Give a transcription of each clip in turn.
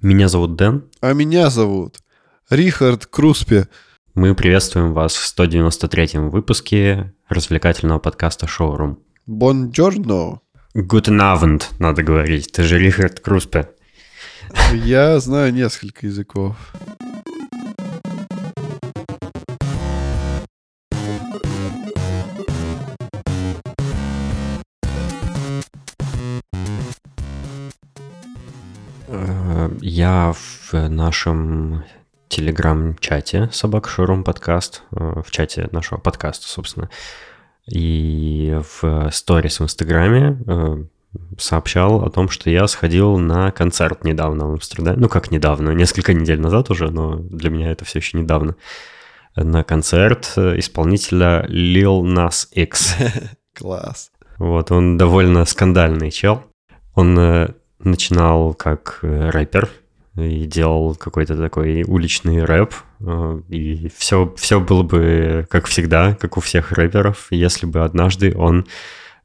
Меня зовут Дэн. А меня зовут Рихард Круспе. Мы приветствуем вас в 193-м выпуске развлекательного подкаста «Шоурум». Бонджорно. Guten Abend, надо говорить. Ты же Рихард Круспе. Я знаю несколько языков. Я в нашем телеграм-чате «Собака Шоурум подкаст», э, в чате нашего подкаста, собственно, и в сторис в Инстаграме э, сообщал о том, что я сходил на концерт недавно в Амстердаме. Ну, как недавно, несколько недель назад уже, но для меня это все еще недавно. На концерт исполнителя Lil Nas X. Класс. Вот, он довольно скандальный чел. Он э, начинал как э, рэпер и делал какой-то такой уличный рэп. э, И все, все было бы, как всегда, как у всех рэперов, если бы однажды он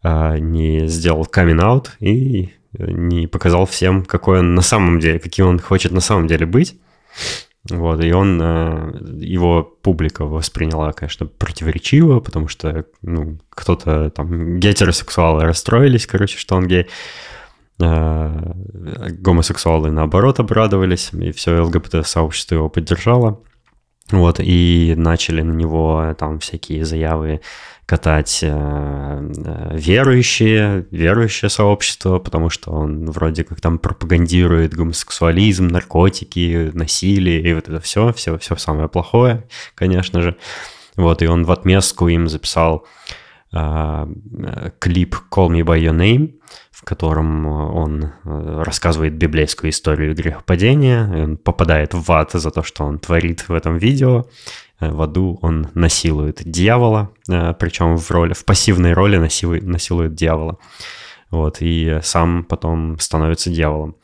э, не сделал камин-аут и не показал всем, какой он на самом деле, каким он хочет на самом деле быть. Вот, и он, его публика восприняла, конечно, противоречиво, потому что, ну, кто-то там, гетеросексуалы расстроились, короче, что он гей, Э, гомосексуалы, наоборот, обрадовались, и все ЛГБТ-сообщество его поддержало. Вот, и начали на него э, там всякие заявы катать э, э, верующие, верующее сообщество, потому что он вроде как там пропагандирует гомосексуализм, наркотики, насилие и вот это все, все, все самое плохое, конечно же. Вот, и он в отместку им записал э, клип «Call Me By Your Name», в котором он э, рассказывает библейскую историю грехопадения, он попадает в ад за то, что он творит в этом видео. Э, В аду он насилует дьявола, э, причем в роли, в пассивной роли насилует, насилует дьявола. Вот, и сам потом становится дьяволом.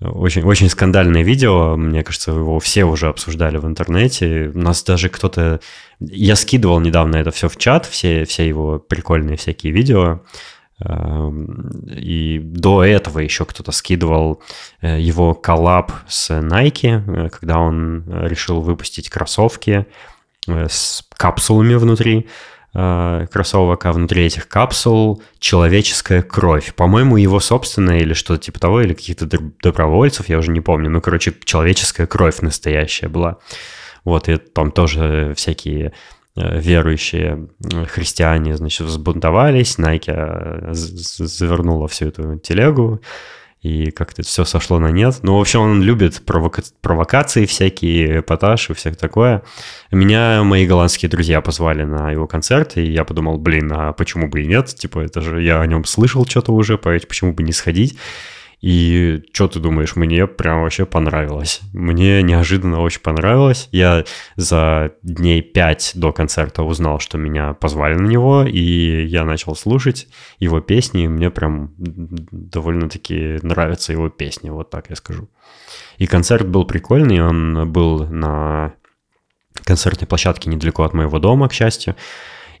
Очень, очень скандальное видео, мне кажется, его все уже обсуждали в интернете. У нас даже кто-то... Я скидывал недавно это все в чат, все, все его прикольные всякие видео. Эм, И до этого еще кто-то скидывал э, его коллаб с Nike, э, когда он решил выпустить кроссовки э, с капсулами внутри кроссовок, а внутри этих капсул человеческая кровь. По-моему, его собственная или что-то типа того, или каких-то доб- добровольцев, я уже не помню. Ну, короче, человеческая кровь настоящая была. Вот, и там тоже всякие верующие э, христиане, значит, взбунтовались, Nike э, завернула всю эту телегу, и как-то все сошло на нет. Ну, в общем, он любит провока- провокации всякие, эпатаж и всякое такое. Меня мои голландские друзья позвали на его концерт, и я подумал, блин, а почему бы и нет? Типа, это же я о нем слышал что-то уже, поэтому почему бы не сходить? И что ты думаешь, мне прям вообще понравилось. Мне неожиданно очень понравилось. Я за дней пять до концерта узнал, что меня позвали на него, и я начал слушать его песни, и мне прям довольно-таки нравятся его песни, вот так я скажу. И концерт был прикольный, он был на концертной площадке недалеко от моего дома, к счастью.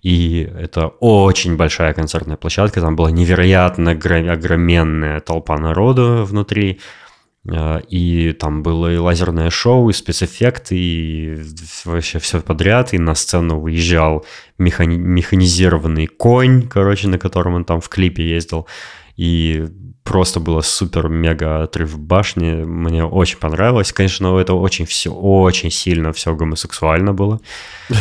И это очень большая концертная площадка, там была невероятно огроменная толпа народу внутри, Э, и там было и лазерное шоу, и спецэффекты, и вообще все подряд, и на сцену выезжал механи- механизированный конь, короче, на котором он там в клипе ездил, и просто было супер-мега отрыв в башне, мне очень понравилось. Конечно, это очень все, очень сильно все гомосексуально было,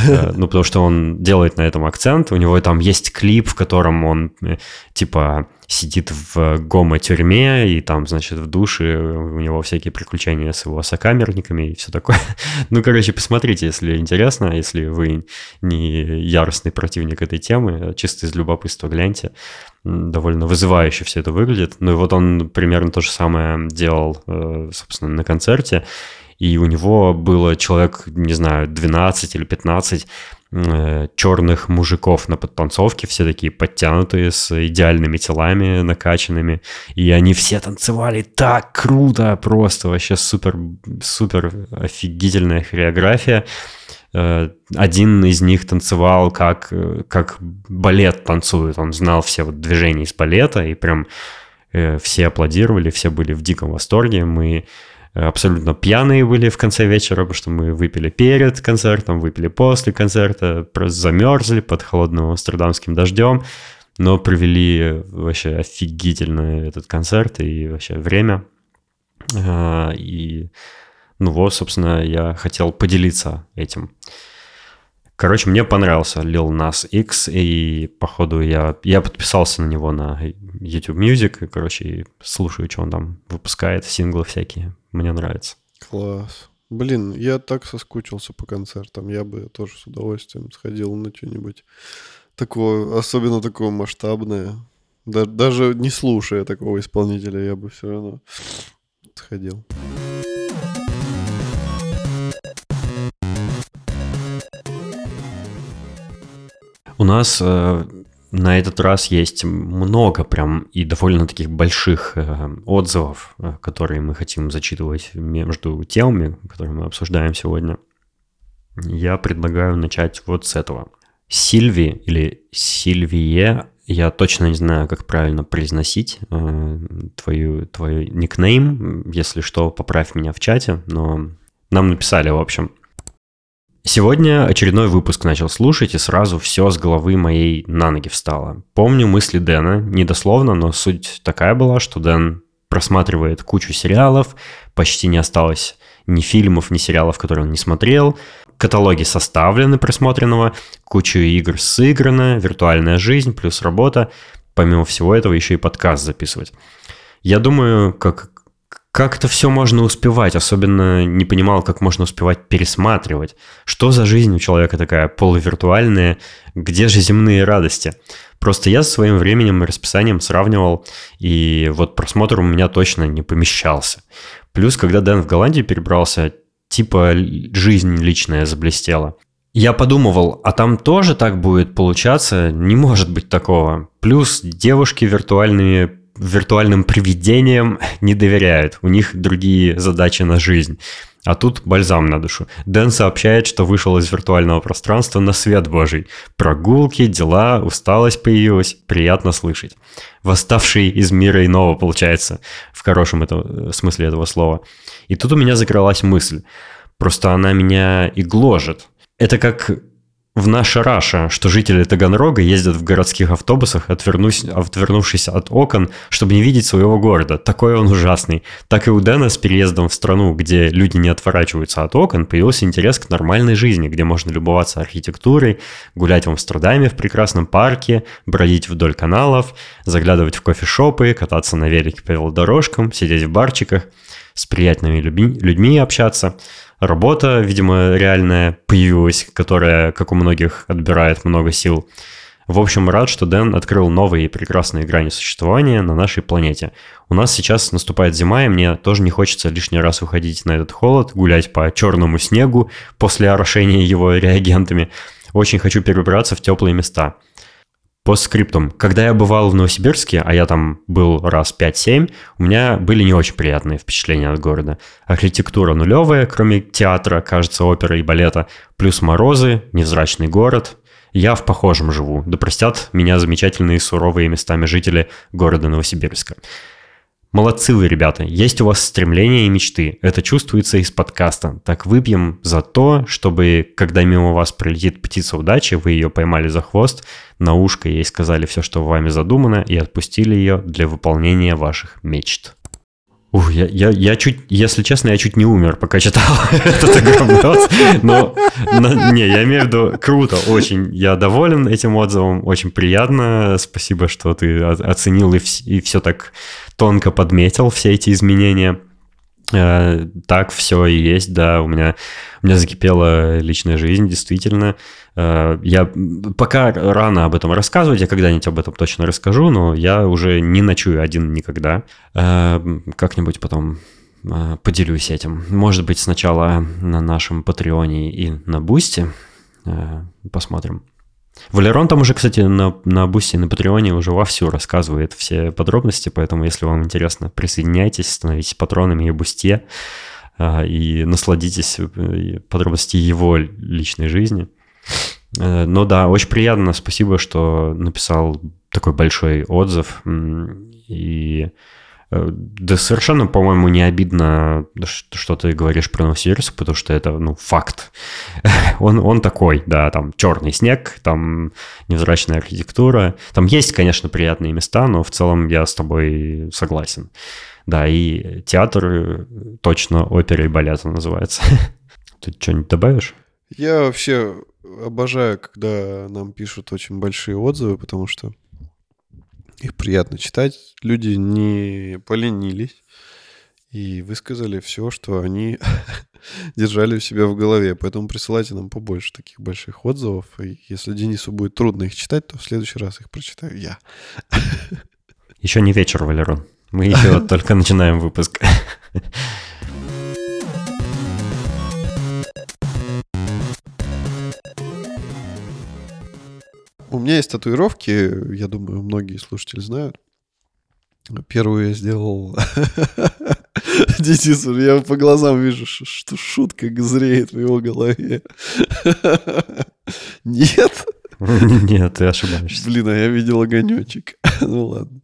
Э, ну, потому что он делает на этом акцент, у него там есть клип, в котором он, э, типа, сидит в гомо-тюрьме, и там, значит, в душе у него всякие приключения с его сокамерниками и все такое. Ну, короче, посмотрите, если интересно, если вы не яростный противник этой темы, чисто из любопытства гляньте. Довольно вызывающе все это выглядит. Ну и вот он примерно то же самое делал, э, собственно, на концерте. И у него было человек, не знаю, 12 или 15 э, черных мужиков на подтанцовке, все такие подтянутые, с идеальными телами, накачанными. И они все танцевали так круто, просто вообще супер, супер офигительная хореография. Э, Один из них танцевал как, э, как балет танцует, он знал все вот движения из балета, и прям э, все аплодировали, все были в диком восторге. Мы абсолютно пьяные были в конце вечера, потому что мы выпили перед концертом, выпили после концерта, просто замерзли под холодным амстердамским дождем, но провели вообще офигительно этот концерт и вообще время. И, ну вот, собственно, я хотел поделиться этим. Короче, мне понравился Lil Nas X, и походу я, я подписался на него на YouTube Music, и, короче, слушаю, что он там выпускает, синглы всякие. Мне нравится. Класс. Блин, я так соскучился по концертам. Я бы тоже с удовольствием сходил на что-нибудь такое, особенно такое масштабное. Да, даже не слушая такого исполнителя, я бы все равно сходил. У нас э, на этот раз есть много прям и довольно таких больших э, отзывов, э, которые мы хотим зачитывать между темами, которые мы обсуждаем сегодня. Я предлагаю начать вот с этого. Сильви или Сильвие, я точно не знаю, как правильно произносить э, твою, твой никнейм. Если что, поправь меня в чате, но нам написали, в общем – Сегодня очередной выпуск начал слушать, и сразу все с головы моей на ноги встало. Помню мысли Дэна, недословно, но суть такая была, что Дэн просматривает кучу сериалов, почти не осталось ни фильмов, ни сериалов, которые он не смотрел, каталоги составлены просмотренного, кучу игр сыграно, виртуальная жизнь плюс работа, помимо всего этого еще и подкаст записывать. Я думаю, как как это все можно успевать? Особенно не понимал, как можно успевать пересматривать. Что за жизнь у человека такая полувиртуальная? Где же земные радости? Просто я со своим временем и расписанием сравнивал, и вот просмотр у меня точно не помещался. Плюс, когда Дэн в Голландию перебрался, типа жизнь личная заблестела. Я подумывал, а там тоже так будет получаться? Не может быть такого. Плюс девушки виртуальными виртуальным привидениям не доверяют. У них другие задачи на жизнь. А тут бальзам на душу. Дэн сообщает, что вышел из виртуального пространства на свет божий. Прогулки, дела, усталость появилась. Приятно слышать. Восставший из мира иного, получается, в хорошем это, смысле этого слова. И тут у меня закралась мысль. Просто она меня и гложет. Это как в наша Раша, что жители Таганрога ездят в городских автобусах, отвернувшись от окон, чтобы не видеть своего города. Такой он ужасный. Так и у Дэна с переездом в страну, где люди не отворачиваются от окон, появился интерес к нормальной жизни, где можно любоваться архитектурой, гулять в Амстердаме в прекрасном парке, бродить вдоль каналов, заглядывать в кофешопы, кататься на велике по велодорожкам, сидеть в барчиках, с приятными людьми общаться – работа, видимо, реальная появилась, которая, как у многих, отбирает много сил. В общем, рад, что Дэн открыл новые и прекрасные грани существования на нашей планете. У нас сейчас наступает зима, и мне тоже не хочется лишний раз выходить на этот холод, гулять по черному снегу после орошения его реагентами. Очень хочу перебраться в теплые места. По скриптум. Когда я бывал в Новосибирске, а я там был раз 5-7, у меня были не очень приятные впечатления от города. Архитектура нулевая, кроме театра, кажется, оперы и балета, плюс морозы, невзрачный город. Я в похожем живу, да простят меня замечательные суровые местами жители города Новосибирска. Молодцы вы, ребята. Есть у вас стремления и мечты. Это чувствуется из подкаста. Так выпьем за то, чтобы, когда мимо вас пролетит птица удачи, вы ее поймали за хвост, на ушко ей сказали все, что вами задумано, и отпустили ее для выполнения ваших мечт. Ух, я, я, я чуть, если честно, я чуть не умер, пока читал этот огромный Но, не, я имею в виду, круто, очень. Я доволен этим отзывом, очень приятно. Спасибо, что ты оценил и, и все так тонко подметил, все эти изменения. Э, так все и есть, да, у меня, у меня закипела личная жизнь, действительно. Э, я пока рано об этом рассказывать, я когда-нибудь об этом точно расскажу, но я уже не ночую один никогда. Э, как-нибудь потом поделюсь этим. Может быть, сначала на нашем Patreon е и на Boosty. Посмотрим. Валерон там уже, кстати, на, на Boosty, на Patreon е уже вовсю рассказывает все подробности, поэтому, если вам интересно, присоединяйтесь, становитесь патронами и Boosty, а, и насладитесь э, подробностями его личной жизни. Э, но да, очень приятно, спасибо, что написал такой большой отзыв, и да совершенно, по-моему, не обидно, что ты говоришь про Новосибирск, потому что это, ну, факт. он, он такой, да, там черный снег, там невзрачная архитектура. Там есть, конечно, приятные места, но в целом я с тобой согласен. Да, и театр э, точно опера и балета называется. Ты что-нибудь добавишь? Я вообще обожаю, когда нам пишут очень большие отзывы, потому что их приятно читать. Люди не поленились и высказали все, что они держали у себя в голове. Поэтому присылайте нам побольше таких больших отзывов. И если Денису будет трудно их читать, то в следующий раз их прочитаю я. Еще не вечер, Валерон. Мы еще только начинаем выпуск. У меня есть татуировки, я думаю, многие слушатели знают. Первую я сделал... Денис, я по глазам вижу, что шутка зреет в его голове. Нет? Нет, ты ошибаешься. Блин, а я видел огонечек. ну ладно.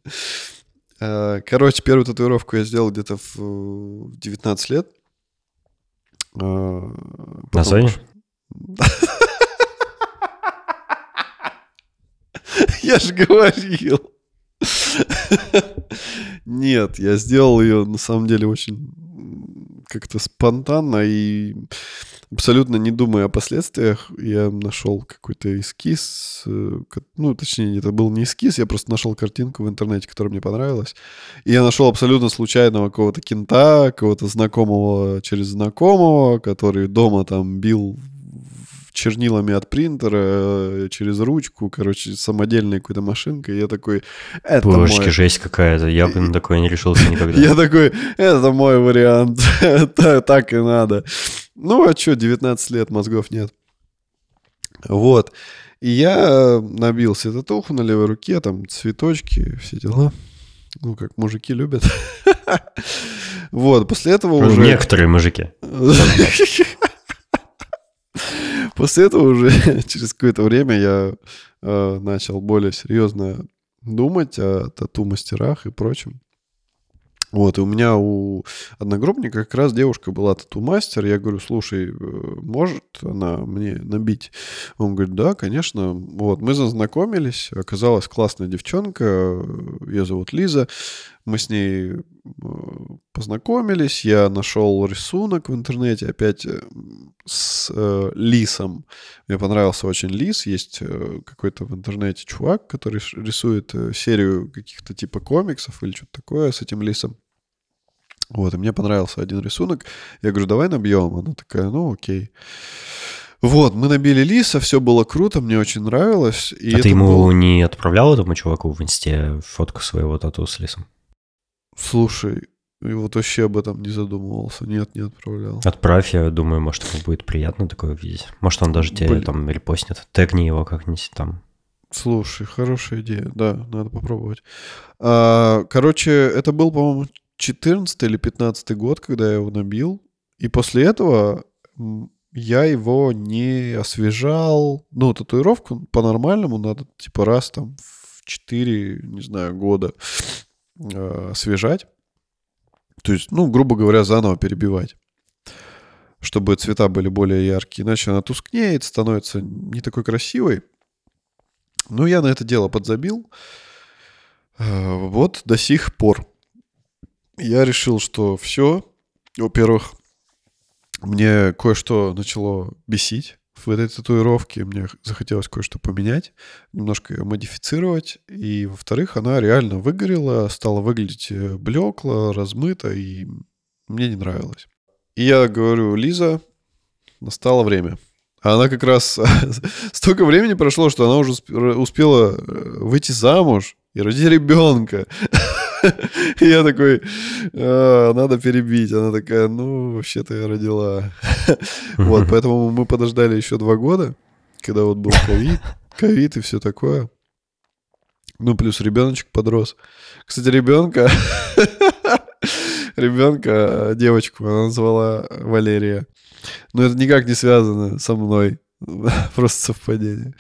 А, короче, первую татуировку я сделал где-то в 19 лет. А, На зоне? Я же говорил. Нет, я сделал ее на самом деле очень как-то спонтанно и абсолютно не думая о последствиях, я нашел какой-то эскиз, э, ну, точнее, это был не эскиз, я просто нашел картинку в интернете, которая мне понравилась, и я нашел абсолютно случайного какого-то кента, какого-то знакомого через знакомого, который дома там бил чернилами от принтера э, через ручку, короче, самодельной какой-то машинкой. Я такой, это Божечки, мой... жесть какая-то. Я бы на такое не решился никогда. Я такой, это мой вариант. Так и надо. Ну, а что, 19 лет, мозгов нет. Вот. И я набил себе татуху на левой руке, там цветочки, все дела. Ну, как мужики любят. Вот, после этого уже... Некоторые мужики. После этого уже через какое-то время я э, начал более серьезно думать о тату-мастерах и прочем. Вот, и у меня у одногруппника как раз девушка была тату-мастер. Я говорю, слушай, э, может она мне набить? Он говорит, да, конечно. Вот, мы зазнакомились. Оказалась классная девчонка. Ее зовут Лиза. Мы с ней э, познакомились. Я нашел рисунок в интернете. Опять э, с э, лисом. Мне понравился очень лис. Есть э, какой-то в интернете чувак, который рисует серию каких-то типа комиксов или что-то такое с этим лисом. Вот, и мне понравился один рисунок. Я говорю, давай набьем. Она такая, ну окей. Вот, мы набили лиса, все было круто, мне очень нравилось. И а ты ему был... не отправлял этому чуваку в инсте фотку своего тату с лисом? Слушай, и вот вообще об этом не задумывался. Нет, не отправлял. Отправь, я думаю, может, ему будет приятно такое увидеть. Может, он даже тебе Блин. там репостнет. Тегни его как-нибудь там. Слушай, хорошая идея. Да, надо попробовать. А, короче, это был, по-моему, 14 или 15 год, когда я его набил. И после этого я его не освежал. Ну, татуировку по-нормальному надо, типа, раз там в 4, не знаю, года э, освежать. То есть, ну, грубо говоря, заново перебивать. Чтобы цвета были более яркие. Иначе она тускнеет, становится не такой красивой. Ну, я на это дело подзабил. Э, вот до сих пор я решил, что все. Во-первых, мне кое-что начало бесить в этой татуировке. Мне захотелось кое-что поменять, немножко ее модифицировать. И, во-вторых, она реально выгорела, стала выглядеть э, блекло, размыто, и мне не нравилось. И я говорю, Лиза, настало время. А она как раз столько времени прошло, что она уже успела э, выйти замуж и родить ребенка. Я такой, «А, надо перебить. Она такая, ну, вообще-то я родила. Вот, поэтому мы подождали еще два года, когда вот был ковид, ковид и все такое. Ну, плюс ребеночек подрос. Кстати, ребенка, ребенка, девочку, она назвала Валерия. Но это никак не связано со мной. Просто совпадение.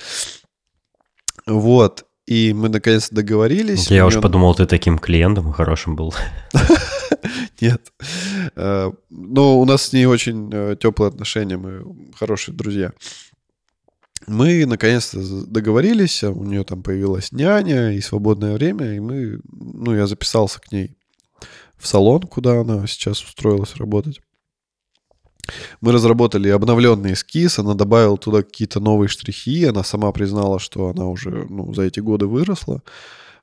Вот. И мы наконец-то договорились. Я уж неё- подумал, ты таким клиентом хорошим был. Нет. Э, Но у нас с ней очень э, теплые отношения, мы хорошие друзья. Мы наконец-то договорились, а у нее там появилась няня и свободное время, и мы, ну, я записался к ней в салон, куда она сейчас устроилась работать. Мы разработали обновленный эскиз, она добавила туда какие-то новые штрихи, она сама признала, что она уже ну, за эти годы выросла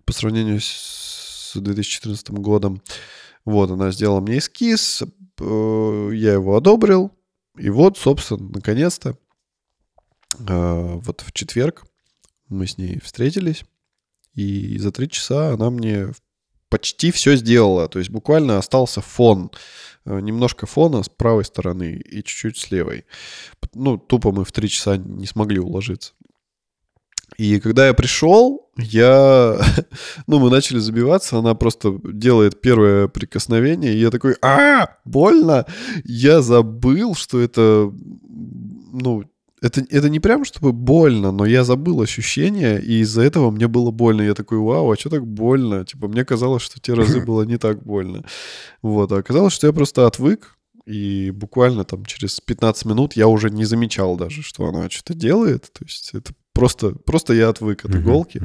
по сравнению с 2014 годом. Вот, она сделала мне эскиз, э, я его одобрил, и вот, собственно, наконец-то, э, вот в четверг мы с ней встретились, и за три часа она мне почти все сделала, то есть буквально остался фон, э, немножко фона с правой стороны и чуть-чуть с левой. Ну, тупо мы в три часа не смогли уложиться. И когда я пришел, я... Ну, мы начали забиваться, она просто делает первое прикосновение, и я такой, а, больно! Я забыл, что это, ну, это, это не прям чтобы больно, но я забыл ощущение, и из-за этого мне было больно. Я такой, вау, а что так больно? Типа, мне казалось, что те разы было не так больно. Вот, а оказалось, что я просто отвык, и буквально там через 15 минут я уже не замечал даже, что она что-то делает. То есть это просто, просто я отвык от иголки.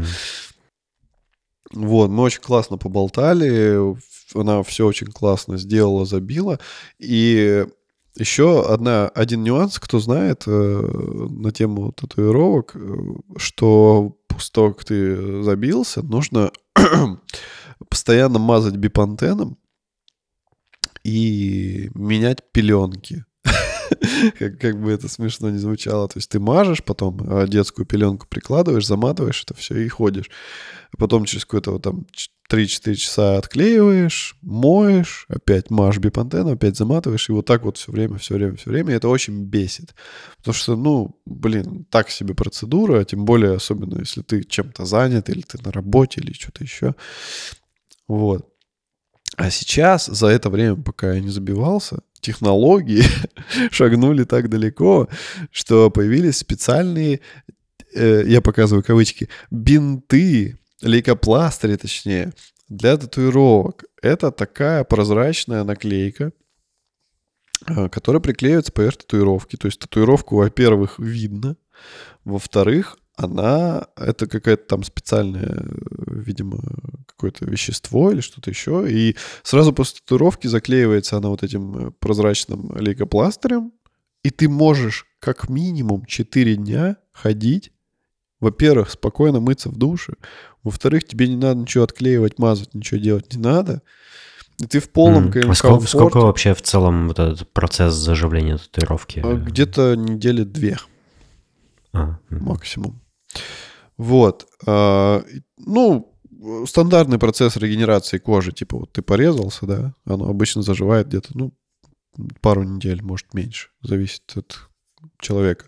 Вот, мы очень классно поболтали, она все очень классно сделала, забила. И еще одна, один нюанс, кто знает э, на тему татуировок, э, что как ты забился, нужно постоянно мазать бипантеном и менять пеленки. Как, как бы это смешно не звучало. То есть ты мажешь, потом э, детскую пеленку прикладываешь, заматываешь это все и ходишь. А потом через какое-то вот там 3-4 часа отклеиваешь, моешь, опять мажь бипантеном, опять заматываешь, и вот так вот все время, все время, все время. И это очень бесит. Потому что, ну, блин, так себе процедура, а тем более, особенно если ты чем-то занят, или ты на работе, или что-то еще. Вот. А сейчас, за это время, пока я не забивался, технологии шагнули так далеко, что появились специальные, э, я показываю кавычки, бинты, лейкопластыри точнее, для татуировок. Это такая прозрачная наклейка, э, которая приклеивается поверх татуировки. То есть татуировку, во-первых, видно, во-вторых, она, это какая-то там специальная, э, видимо, какое-то вещество или что-то еще, и сразу после татуировки заклеивается она вот этим э, прозрачным лейкопластырем, и ты можешь как минимум 4 дня ходить, во-первых, спокойно мыться в душе, во-вторых, тебе не надо ничего отклеивать, мазать, ничего делать не надо, и ты в полном ком- а сколько, сколько вообще в целом вот этот процесс заживления татуировки? А, Где-то недели две. А, м. максимум. Вот. а, Ну, стандартный процесс регенерации кожи, типа вот ты порезался, да, оно обычно заживает где-то, ну, пару недель, может, меньше, зависит от человека.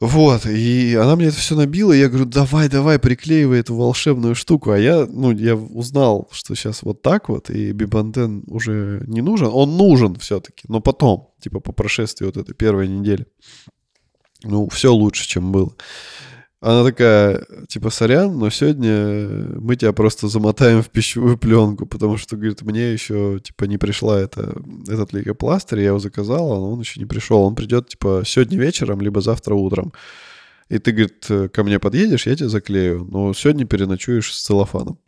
Вот, и она мне это все набила, и я говорю, давай, давай, приклеивай эту волшебную штуку. А я, ну, я узнал, что сейчас вот так вот, и бибантен уже не нужен. Он нужен все-таки, но потом, типа по прошествии вот этой первой недели. Ну, все лучше, чем было. Она такая, типа, сорян, но сегодня мы тебя просто замотаем в пищевую пленку, потому что, говорит, мне еще, типа, не пришла это, этот лейкопластырь, я его заказал, а он еще не пришел. Он придет, типа, сегодня вечером, либо завтра утром. И ты, говорит, ко мне подъедешь, я тебя заклею, но сегодня переночуешь с целлофаном.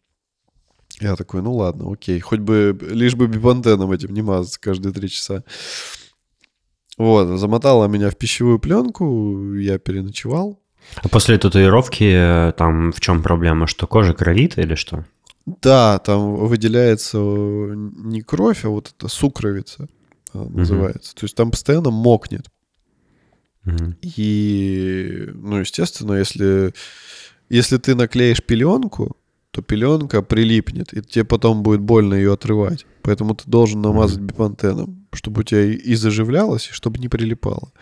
Я такой, ну ладно, окей, хоть бы, лишь бы бипантеном этим не мазаться каждые три часа. Вот, замотала меня в пищевую пленку, я переночевал. А после татуировки э, там в чем проблема? Что кожа кровит или что? Да, там выделяется э, не кровь, а вот это сукровица э, называется. То есть там постоянно мокнет. Мгм. И, ну, естественно, если, если ты наклеишь пеленку, то пеленка прилипнет, и тебе потом будет больно ее отрывать. Поэтому ты должен намазать бипантеном, чтобы у тебя и- и заживлялось, и чтобы не прилипало.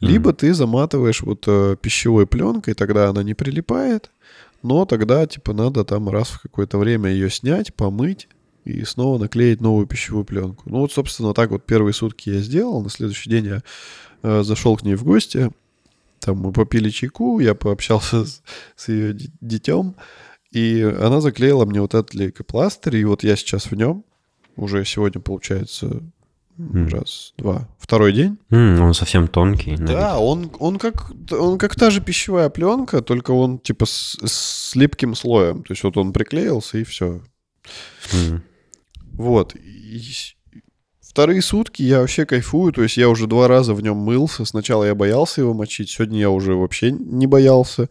Либо ты заматываешь вот э, пищевой пленкой, тогда она не прилипает, но тогда, типа, надо там раз в какое-то время ее снять, помыть и снова наклеить новую пищевую пленку. Ну вот, собственно, так вот первые сутки я сделал. На следующий день я э, зашел к ней в гости, Там мы попили чайку, я пообщался с, с ее детем, и она заклеила мне вот этот лейкопластырь, и вот я сейчас в нем, уже сегодня, получается, mm. раз, два, второй день. Mm, он совсем тонкий. Да, он, он, как, он как та же пищевая пленка, только он типа с, с липким слоем. То есть вот он приклеился, и все. Mm. Вот. И вторые сутки я вообще кайфую, то есть я уже два раза в нем мылся. Сначала я боялся его мочить, сегодня я уже вообще не боялся.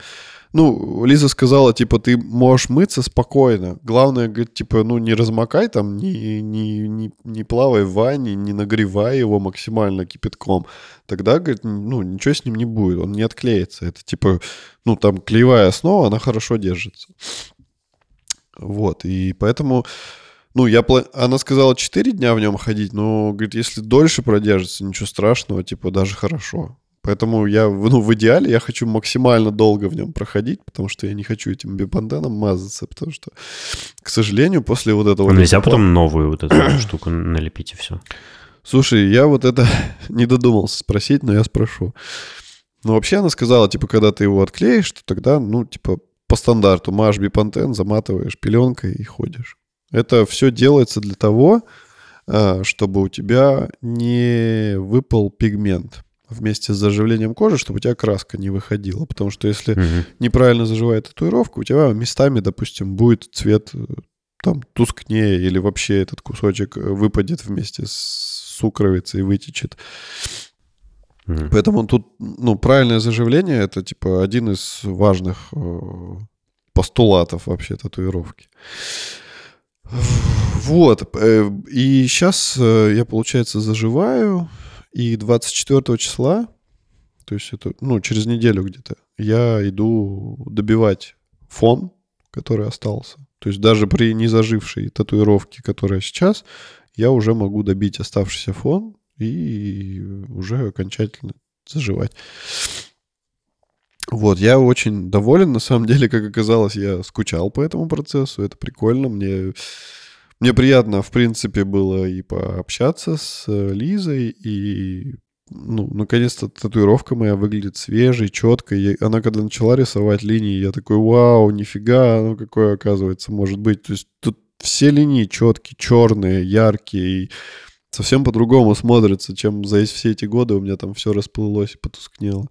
Ну, Лиза сказала, типа, ты можешь мыться спокойно. Главное, говорит, типа, ну, не размокай там, не, не, не, не плавай в ванне, не нагревай его максимально кипятком. Тогда, говорит, ну, ничего с ним не будет, он не отклеится. Это, типа, ну, там, клеевая основа, она хорошо держится. Вот, и поэтому... Ну, я она сказала 4 дня в нем ходить, но, говорит, если дольше продержится, ничего страшного, типа, даже хорошо. Поэтому я, ну, в идеале я хочу максимально долго в нем проходить, потому что я не хочу этим бипантеном мазаться, потому что, к сожалению, после вот этого... А нельзя потом новую вот эту штуку налепить и все? Слушай, я вот это не додумался спросить, но я спрошу. Ну, вообще она сказала, типа, когда ты его отклеишь, то тогда, ну, типа, по стандарту мажь бипантен, заматываешь пеленкой и ходишь. Это все делается для того, а, чтобы у тебя не выпал пигмент вместе с заживлением кожи, чтобы у тебя краска не выходила. Потому что если угу. неправильно заживает татуировка, у тебя местами, допустим, будет цвет э, там тускнее или вообще этот кусочек э, выпадет вместе с сукровицей и вытечет. Mm. Поэтому тут, ну, правильное заживление это типа один из важных э, постулатов вообще татуировки. Вот. И сейчас я, получается, заживаю. И 24 числа, то есть это, ну, через неделю где-то, я иду добивать фон, который остался. То есть даже при незажившей татуировке, которая сейчас, я уже могу добить оставшийся фон и уже окончательно заживать. Вот, я очень доволен. На самом деле, как оказалось, я скучал по этому процессу. Это прикольно. Мне, мне приятно, в принципе, было и пообщаться с э, Лизой, и ну, наконец-то татуировка моя выглядит свежей, четкой. Я, она когда начала рисовать линии, я такой, вау, нифига, ну какое оказывается может быть. То есть тут все линии четкие, черные, яркие, и совсем по-другому смотрятся, чем за все эти годы у меня там все расплылось и потускнело.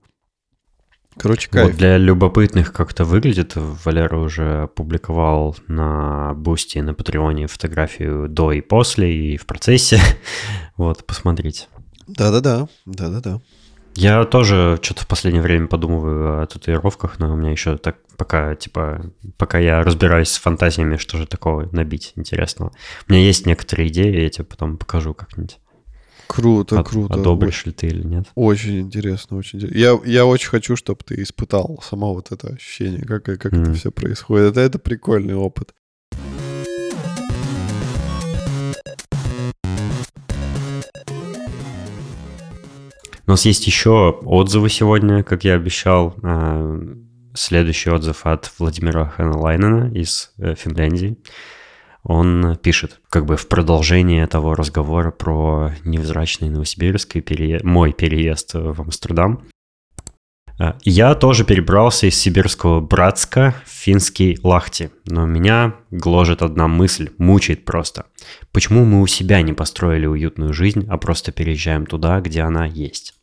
Короче, кайф. Вот для любопытных как-то выглядит. Валера уже опубликовал на Boosty на Patreon е фотографию до и после, и в процессе. вот, посмотрите. Да-да-да, да-да-да. Я тоже что-то в последнее время подумываю о татуировках, но у меня еще так пока, типа, пока я разбираюсь с фантазиями, что же такого набить интересного. У меня есть некоторые идеи, я тебе потом покажу как-нибудь. Круто, От, круто. Одобришь очень, ли ты или нет? Очень интересно, очень интересно. Я, я очень хочу, чтобы ты испытал само вот это ощущение, как, как mm. это все происходит. Это, это прикольный опыт. У нас есть еще отзывы сегодня, как я обещал. А, следующий отзыв от Владимира Ханелайнена из э, Финляндии он пишет, как бы в продолжение того разговора про невзрачный Новосибирск и пере... мой переезд в Амстердам. А, я тоже перебрался из сибирского Братска в финский Лахти, но меня гложет одна мысль, мучает просто. Почему мы у себя не построили уютную жизнь, а просто переезжаем туда, где она есть?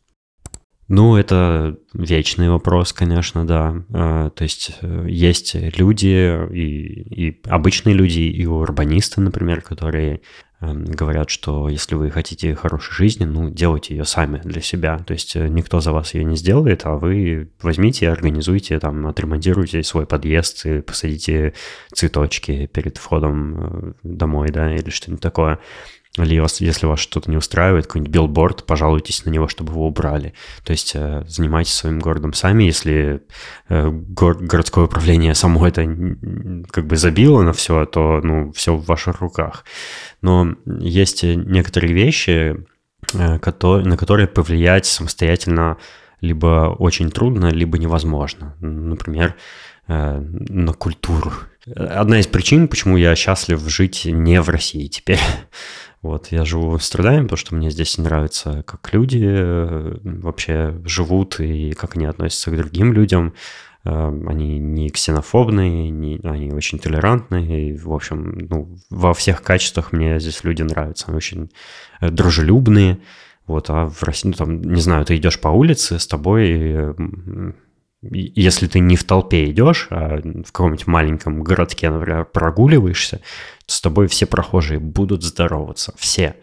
Ну, это вечный вопрос, конечно, да. А, то есть э, есть люди, и, и обычные люди, и урбанисты, например, которые эм, говорят, что если вы хотите хорошей жизни, ну, делайте ее сами для себя. То есть э, никто за вас ее не сделает, а вы возьмите организуйте, там, отремонтируйте свой подъезд и посадите цветочки перед входом э, домой, да, или что-нибудь такое. Или если вас что-то не устраивает, какой-нибудь билборд, пожалуйтесь на него, чтобы его убрали. То есть э, занимайтесь своим городом сами. Если э, гор- городское управление само это как бы забило на все, то ну, все в ваших руках. Но есть некоторые вещи, э, которые, на которые повлиять самостоятельно либо очень трудно, либо невозможно. Например, на культуру. Одна из причин, почему я счастлив жить не в России теперь. Вот, я живу в Амстердаме, потому что мне здесь нравится, как люди э, вообще живут и как они относятся к другим людям. Э, они не ксенофобные, не, они очень толерантные. И, в общем, ну, во всех качествах мне здесь люди нравятся. Они очень э, дружелюбные. Вот, а в России, ну, там, не знаю, ты идешь по улице, с тобой если ты не в толпе идешь, а в каком-нибудь маленьком городке, например, прогуливаешься, с тобой все прохожие будут здороваться, все.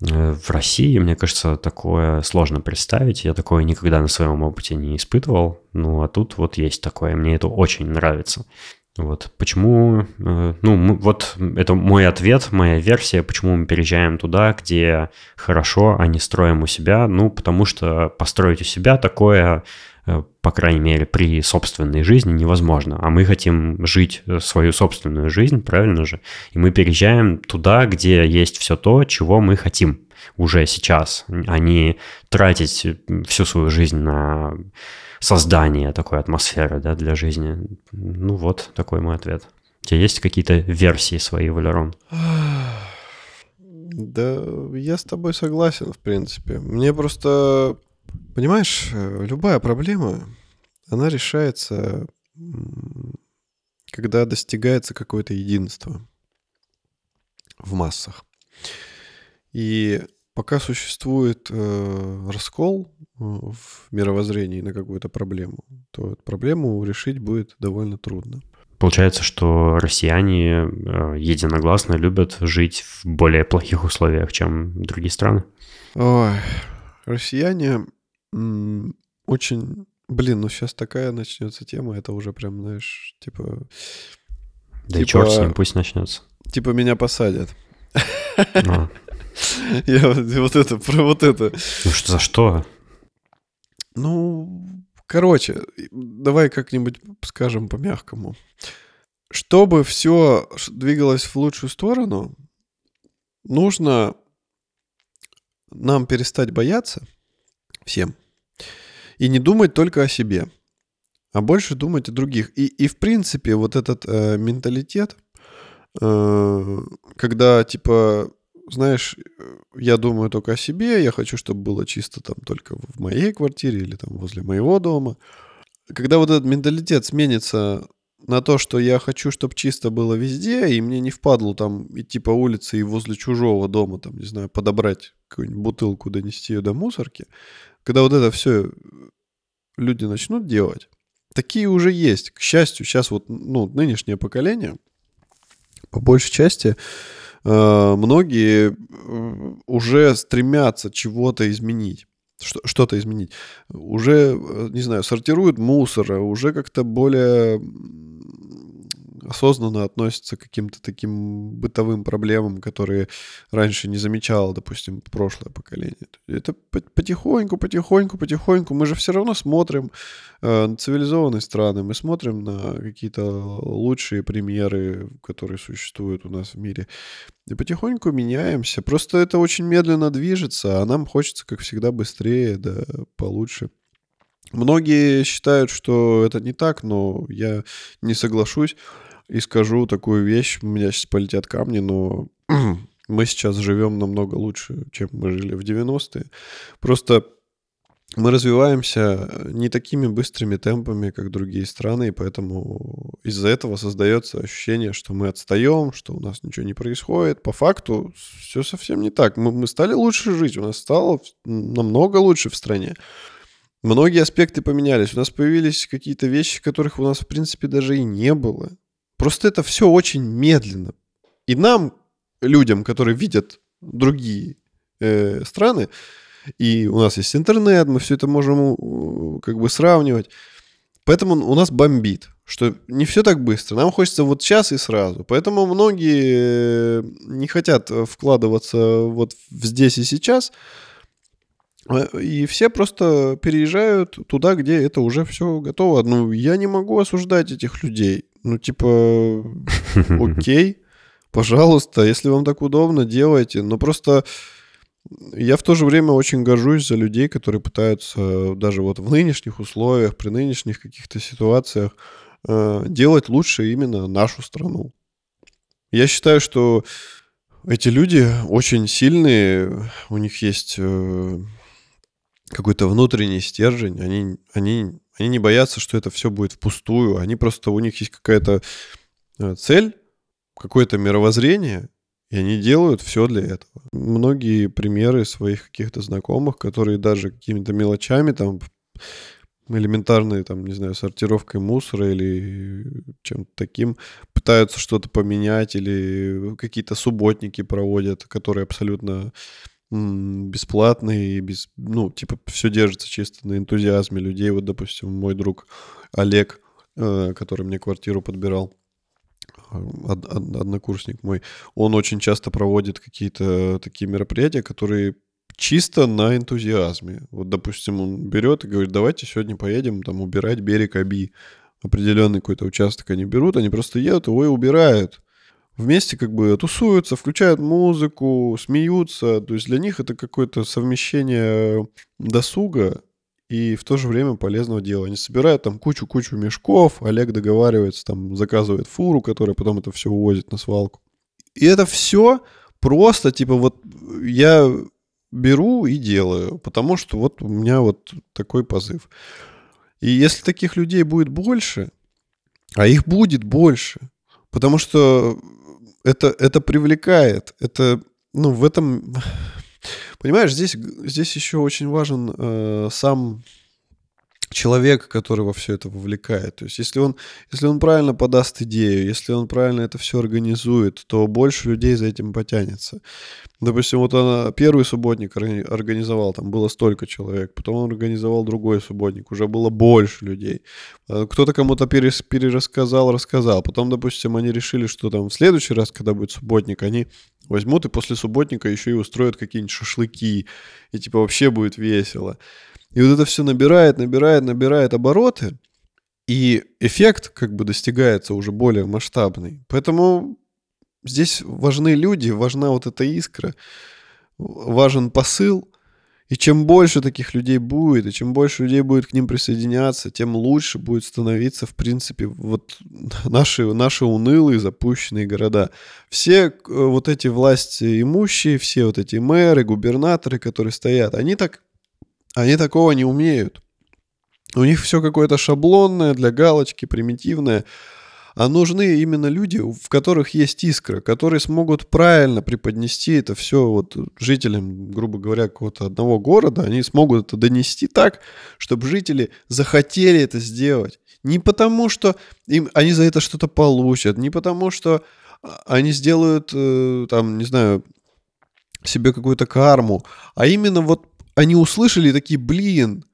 Э, в России, мне кажется, такое сложно представить. Я такое никогда на своем опыте не испытывал. Ну, а тут вот есть такое. Мне это очень нравится. Вот почему, э, ну, вот это мой ответ, моя версия, почему мы переезжаем туда, где хорошо, а не строим у себя. Ну, потому что построить у себя такое по крайней мере, при собственной жизни невозможно. А мы хотим жить э, свою собственную жизнь, правильно же? И мы переезжаем туда, где есть все то, чего мы хотим уже сейчас, а не тратить всю свою жизнь на создание такой атмосферы да, для жизни. Ну вот, такой мой ответ. У тебя есть какие-то версии свои, Валерон? Да, я с тобой согласен, в принципе. Мне просто Понимаешь, э, любая проблема, она решается, когда достигается какое-то единство в массах. И пока существует э, раскол э, в мировоззрении на какую-то проблему, то эту проблему решить будет довольно трудно. Получается, что россияне единогласно любят жить в более плохих условиях, чем другие страны? Ой, россияне очень... Блин, ну сейчас такая начнется тема, это уже прям, знаешь, типа... Да типа, и черт с ним, пусть начнется. Типа меня посадят. А. Я вот это, про вот это. Ну что, за что? Ну, короче, давай как-нибудь скажем по-мягкому. Чтобы все двигалось в лучшую сторону, нужно нам перестать бояться – всем. И не думать только о себе, а больше думать о других. И, и в принципе, вот этот э, менталитет, э, когда типа, знаешь, я думаю только о себе, я хочу, чтобы было чисто там только в моей квартире или там возле моего дома. Когда вот этот менталитет сменится на то, что я хочу, чтобы чисто было везде, и мне не впадло там идти по улице и возле чужого дома, там, не знаю, подобрать какую-нибудь бутылку, донести ее до мусорки, когда вот это все люди начнут делать, такие уже есть. К счастью, сейчас вот ну, нынешнее поколение, по большей части, э, многие э, уже стремятся чего-то изменить что-то изменить. Уже, э, не знаю, сортируют мусор, уже как-то более осознанно относятся к каким-то таким бытовым проблемам, которые раньше не замечало, допустим, прошлое поколение. Это потихоньку, потихоньку, потихоньку. Мы же все равно смотрим э, на цивилизованные страны, мы смотрим на какие-то лучшие примеры, которые существуют у нас в мире. И потихоньку меняемся. Просто это очень медленно движется, а нам хочется, как всегда, быстрее, да, получше. Многие считают, что это не так, но я не соглашусь и скажу такую вещь. У меня сейчас полетят камни, но мы сейчас живем намного лучше, чем мы жили в 90-е. Просто мы развиваемся не такими быстрыми темпами, как другие страны, и поэтому из-за этого создается ощущение, что мы отстаем, что у нас ничего не происходит. По факту все совсем не так. Мы, мы стали лучше жить, у нас стало намного лучше в стране. Многие аспекты поменялись. У нас появились какие-то вещи, которых у нас, в принципе, даже и не было. Просто это все очень медленно. И нам, людям, которые видят другие э, страны, и у нас есть интернет, мы все это можем э, как бы сравнивать. Поэтому у нас бомбит, что не все так быстро. Нам хочется вот сейчас и сразу. Поэтому многие э, не хотят вкладываться вот здесь и сейчас. Э, и все просто переезжают туда, где это уже все готово. Ну, я не могу осуждать этих людей. Ну, типа, окей, пожалуйста, если вам так удобно, делайте. Но просто я в то же время очень горжусь за людей, которые пытаются даже вот в нынешних условиях, при нынешних каких-то ситуациях э, делать лучше именно нашу страну. Я считаю, что Эти люди очень сильные, у них есть э, какой-то внутренний стержень, они, они, они не боятся, что это все будет впустую, они просто, у них есть какая-то э, цель, какое-то мировоззрение, и они делают все для этого. Многие примеры своих каких-то знакомых, которые даже какими-то мелочами там элементарной, там, не знаю, сортировкой мусора или чем-то таким, пытаются что-то поменять или какие-то субботники проводят, которые абсолютно бесплатные и без, ну, типа, все держится чисто на энтузиазме людей. Вот, допустим, мой друг Олег, э, который мне квартиру подбирал, од, од, однокурсник мой, он очень часто проводит какие-то такие мероприятия, которые чисто на энтузиазме. Вот, допустим, он берет и говорит, давайте сегодня поедем там убирать берег Аби. Определенный какой-то участок они берут, они просто едут его и убирают. Вместе как бы тусуются, включают музыку, смеются. То есть для них это какое-то совмещение досуга и в то же время полезного дела. Они собирают там кучу-кучу мешков, Олег договаривается, там заказывает фуру, которая потом это все увозит на свалку. И это все просто, типа, вот я беру и делаю, потому что вот у меня вот такой позыв. И если таких людей будет больше, а их будет больше, потому что это, это привлекает, это, ну, в этом, понимаешь, здесь, здесь еще очень важен э, сам человек, который во все это вовлекает. То есть, если он, если он правильно подаст идею, если он правильно это все организует, то больше людей за этим потянется. Допустим, вот она первый субботник организовал, там было столько человек, потом он организовал другой субботник, уже было больше людей. А кто-то кому-то перерассказал, рассказал. Потом, допустим, они решили, что там в следующий раз, когда будет субботник, они возьмут и после субботника еще и устроят какие-нибудь шашлыки. И типа вообще будет весело. И вот это все набирает, набирает, набирает обороты, и эффект как бы достигается уже более масштабный. Поэтому здесь важны люди, важна вот эта искра, важен посыл. И чем больше таких людей будет, и чем больше людей будет к ним присоединяться, тем лучше будет становиться, в принципе, вот наши, наши унылые запущенные города. Все э, вот эти власти имущие, все вот эти мэры, губернаторы, которые стоят, они так они такого не умеют. У них все какое-то шаблонное, для галочки, примитивное. А нужны именно люди, в которых есть искра, которые смогут правильно преподнести это все вот жителям, грубо говоря, какого-то одного города. Они смогут это донести так, чтобы жители захотели это сделать. Не потому, что им, они за это что-то получат, не потому, что а, они сделают, э, там, не знаю, себе какую-то карму, а именно вот они услышали такие, блин,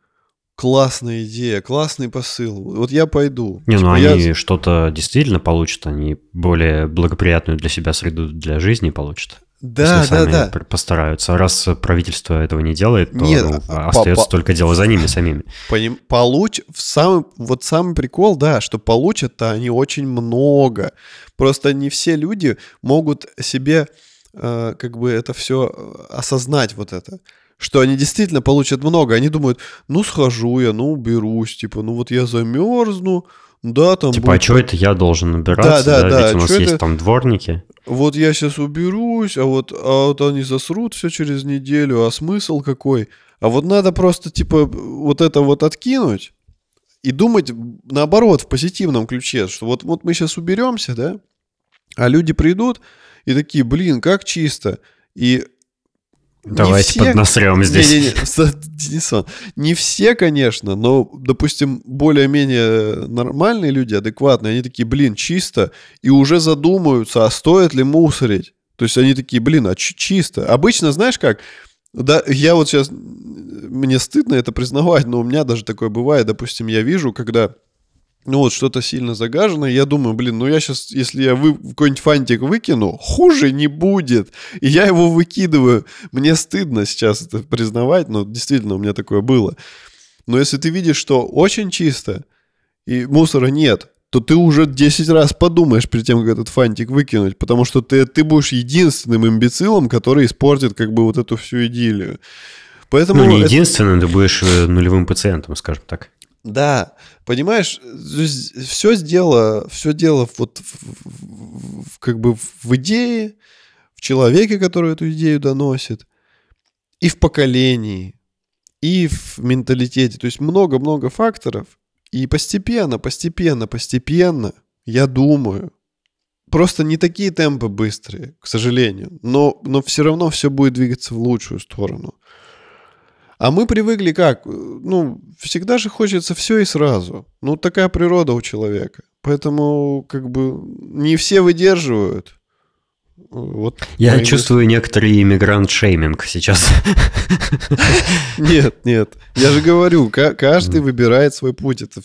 классная идея, классный посыл. Вот я пойду. Не, ну типа, они я... что-то действительно получат, они более благоприятную для себя среду для жизни получат. Да, если да, да. Постараются. Раз правительство этого не делает, то Нет, ну, а, остается по, только дело за ними самими. Поним, получ, в самый, вот самый прикол, да, что получат-то они очень много. Просто не все люди могут себе э, как бы это все э, осознать вот это что они действительно получат много. Они думают, ну схожу я, ну уберусь, типа, ну вот я замерзну, да, там Типа, будет... а что это я должен убираться? Да, да, да. да. Ведь у нас есть это... там дворники. Вот я сейчас уберусь, а вот, а вот они засрут все через неделю, а смысл какой? А вот надо просто, типа, вот это вот откинуть и думать наоборот, в позитивном ключе, что вот, вот мы сейчас уберемся, да, а люди придут и такие, блин, как чисто. И Давайте все... поднасрем здесь. Не, не, не, Денисон, не все, конечно, но, допустим, более-менее нормальные люди, адекватные, они такие, блин, чисто, и уже задумаются, а стоит ли мусорить. То есть они такие, блин, а чисто. Обычно, знаешь как, да, я вот сейчас, мне стыдно это признавать, но у меня даже такое бывает, допустим, я вижу, когда ну вот что-то сильно загажено, я думаю, блин, ну я сейчас, если я вы, какой-нибудь фантик выкину, хуже не будет. И я его выкидываю. Мне стыдно сейчас это признавать, но действительно у меня такое было. Но если ты видишь, что очень чисто, и мусора нет, то ты уже 10 раз подумаешь перед тем, как этот фантик выкинуть, потому что ты, ты будешь единственным имбецилом, который испортит как бы вот эту всю идиллию. Поэтому ну, не это... единственным, ты будешь э, нулевым пациентом, скажем так. Да, понимаешь, все дело, все дело вот в, в, как бы в идее, в человеке, который эту идею доносит, и в поколении, и в менталитете. То есть много-много факторов. И постепенно, постепенно, постепенно, я думаю, просто не такие темпы быстрые, к сожалению, но, но все равно все будет двигаться в лучшую сторону. А мы привыкли как? Ну, всегда же хочется все и сразу. Ну, такая природа у человека. Поэтому, как бы, не все выдерживают. Вот Я чувствую некоторый иммигрант-шейминг сейчас. Нет, нет. Я же говорю, каждый выбирает свой путь. Это,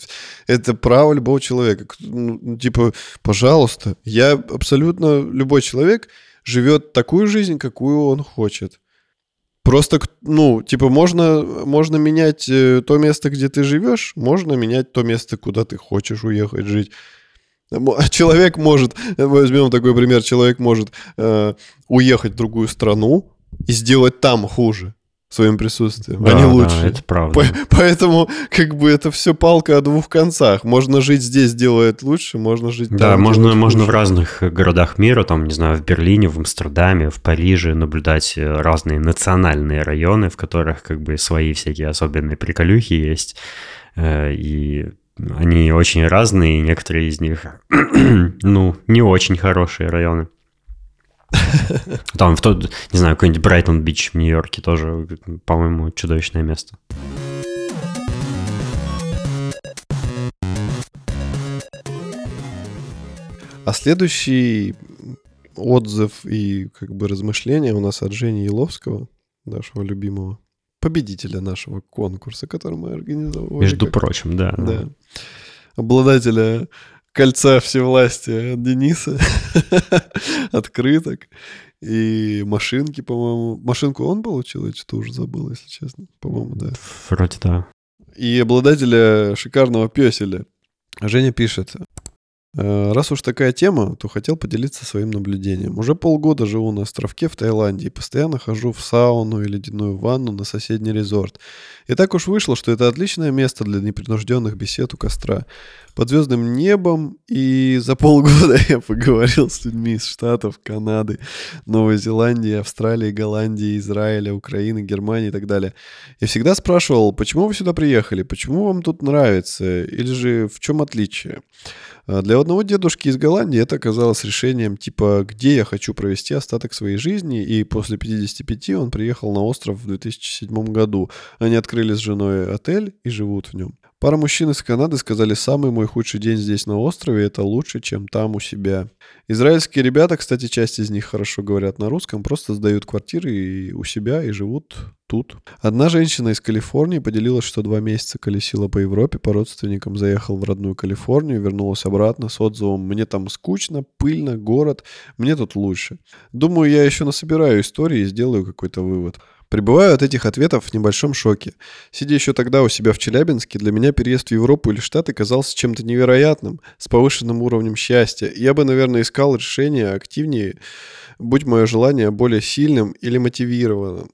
это право любого человека. Ну, типа, пожалуйста, я абсолютно любой человек живет такую жизнь, какую он хочет. Просто, ну, типа, можно, можно менять э, то место, где ты живешь, можно менять то место, куда ты хочешь уехать жить. Человек может, возьмем такой пример, человек может э, уехать в другую страну и сделать там хуже своим присутствием, да, не лучше. Да, это правда. По- поэтому как бы это все палка о двух концах. Можно жить здесь делает лучше, можно жить да, там. можно, можно в разных городах мира, там, не знаю, в Берлине, в Амстердаме, в Париже наблюдать э, разные национальные районы, в которых как бы свои всякие особенные приколюхи есть. Э, и они очень разные, и некоторые из них, ну, не очень хорошие районы. Там в тот, не знаю, какой-нибудь Брайтон-Бич в Нью-Йорке тоже, по-моему, чудовищное место. А следующий отзыв и как бы размышления у нас от Жени Еловского, нашего любимого победителя нашего конкурса, который мы организовывали. Между как... прочим, да, да. Да. Обладателя кольца всевластия от Дениса, открыток и машинки, по-моему. Машинку он получил, я что-то уже забыл, если честно. По-моему, да. Вроде да. И обладателя шикарного песеля. Женя пишет. Э, раз уж такая тема, то хотел поделиться своим наблюдением. Уже полгода живу на островке в Таиланде и постоянно хожу в сауну и ледяную ванну на соседний резорт. И так уж вышло, что это отличное место для непринужденных бесед у костра. Под звездным небом, и за полгода я поговорил с людьми из Штатов, Канады, Новой Зеландии, Австралии, Голландии, Израиля, Украины, Германии и так далее. Я всегда спрашивал, почему вы сюда приехали, почему вам тут нравится, или же в чем отличие? А для одного дедушки из Голландии это оказалось решением типа, где я хочу провести остаток своей жизни, и после 55 он приехал на остров в 2007 году. Они открыли с женой отель и живут в нем. Пара мужчин из Канады сказали, самый мой худший день здесь на острове, это лучше, чем там у себя. Израильские ребята, кстати, часть из них хорошо говорят на русском, просто сдают квартиры и у себя и живут тут. Одна женщина из Калифорнии поделилась, что два месяца колесила по Европе, по родственникам заехал в родную Калифорнию, вернулась обратно с отзывом «Мне там скучно, пыльно, город, мне тут лучше». Думаю, я еще насобираю истории и сделаю какой-то вывод. Пребываю от этих ответов в небольшом шоке. Сидя еще тогда у себя в Челябинске, для меня переезд в Европу или Штаты казался чем-то невероятным, с повышенным уровнем счастья. Я бы, наверное, искал решение активнее, будь мое желание более сильным или мотивированным.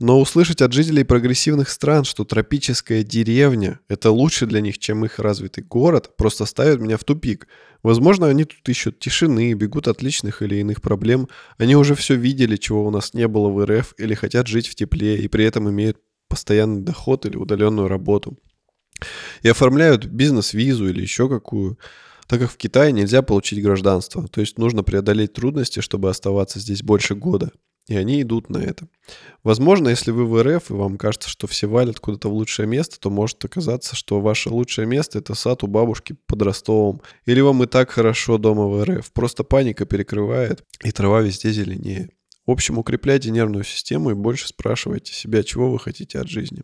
Но услышать от жителей прогрессивных стран, что тропическая деревня – это лучше для них, чем их развитый город, просто ставит меня в тупик. Возможно, они тут ищут тишины, бегут от личных или иных проблем. Они уже все видели, чего у нас не было в РФ, или хотят жить в тепле, и при этом имеют постоянный доход или удаленную работу. И оформляют бизнес-визу или еще какую так как в Китае нельзя получить гражданство, то есть нужно преодолеть трудности, чтобы оставаться здесь больше года. И они идут на это. Возможно, если вы в РФ, и вам кажется, что все валят куда-то в лучшее место, то может оказаться, что ваше лучшее место — это сад у бабушки под Ростовом. Или вам и так хорошо дома в РФ. Просто паника перекрывает, и трава везде зеленее. В общем, укрепляйте нервную систему и больше спрашивайте себя, чего вы хотите от жизни.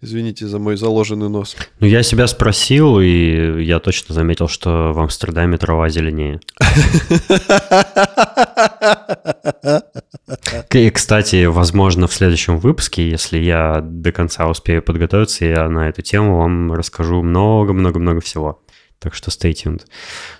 Извините за мой заложенный нос. Ну, я себя спросил, и я точно заметил, что в Амстердаме трава зеленее. И, кстати, возможно, в следующем выпуске, если я до конца успею подготовиться, я на эту тему вам расскажу много-много-много всего. Так что stay tuned.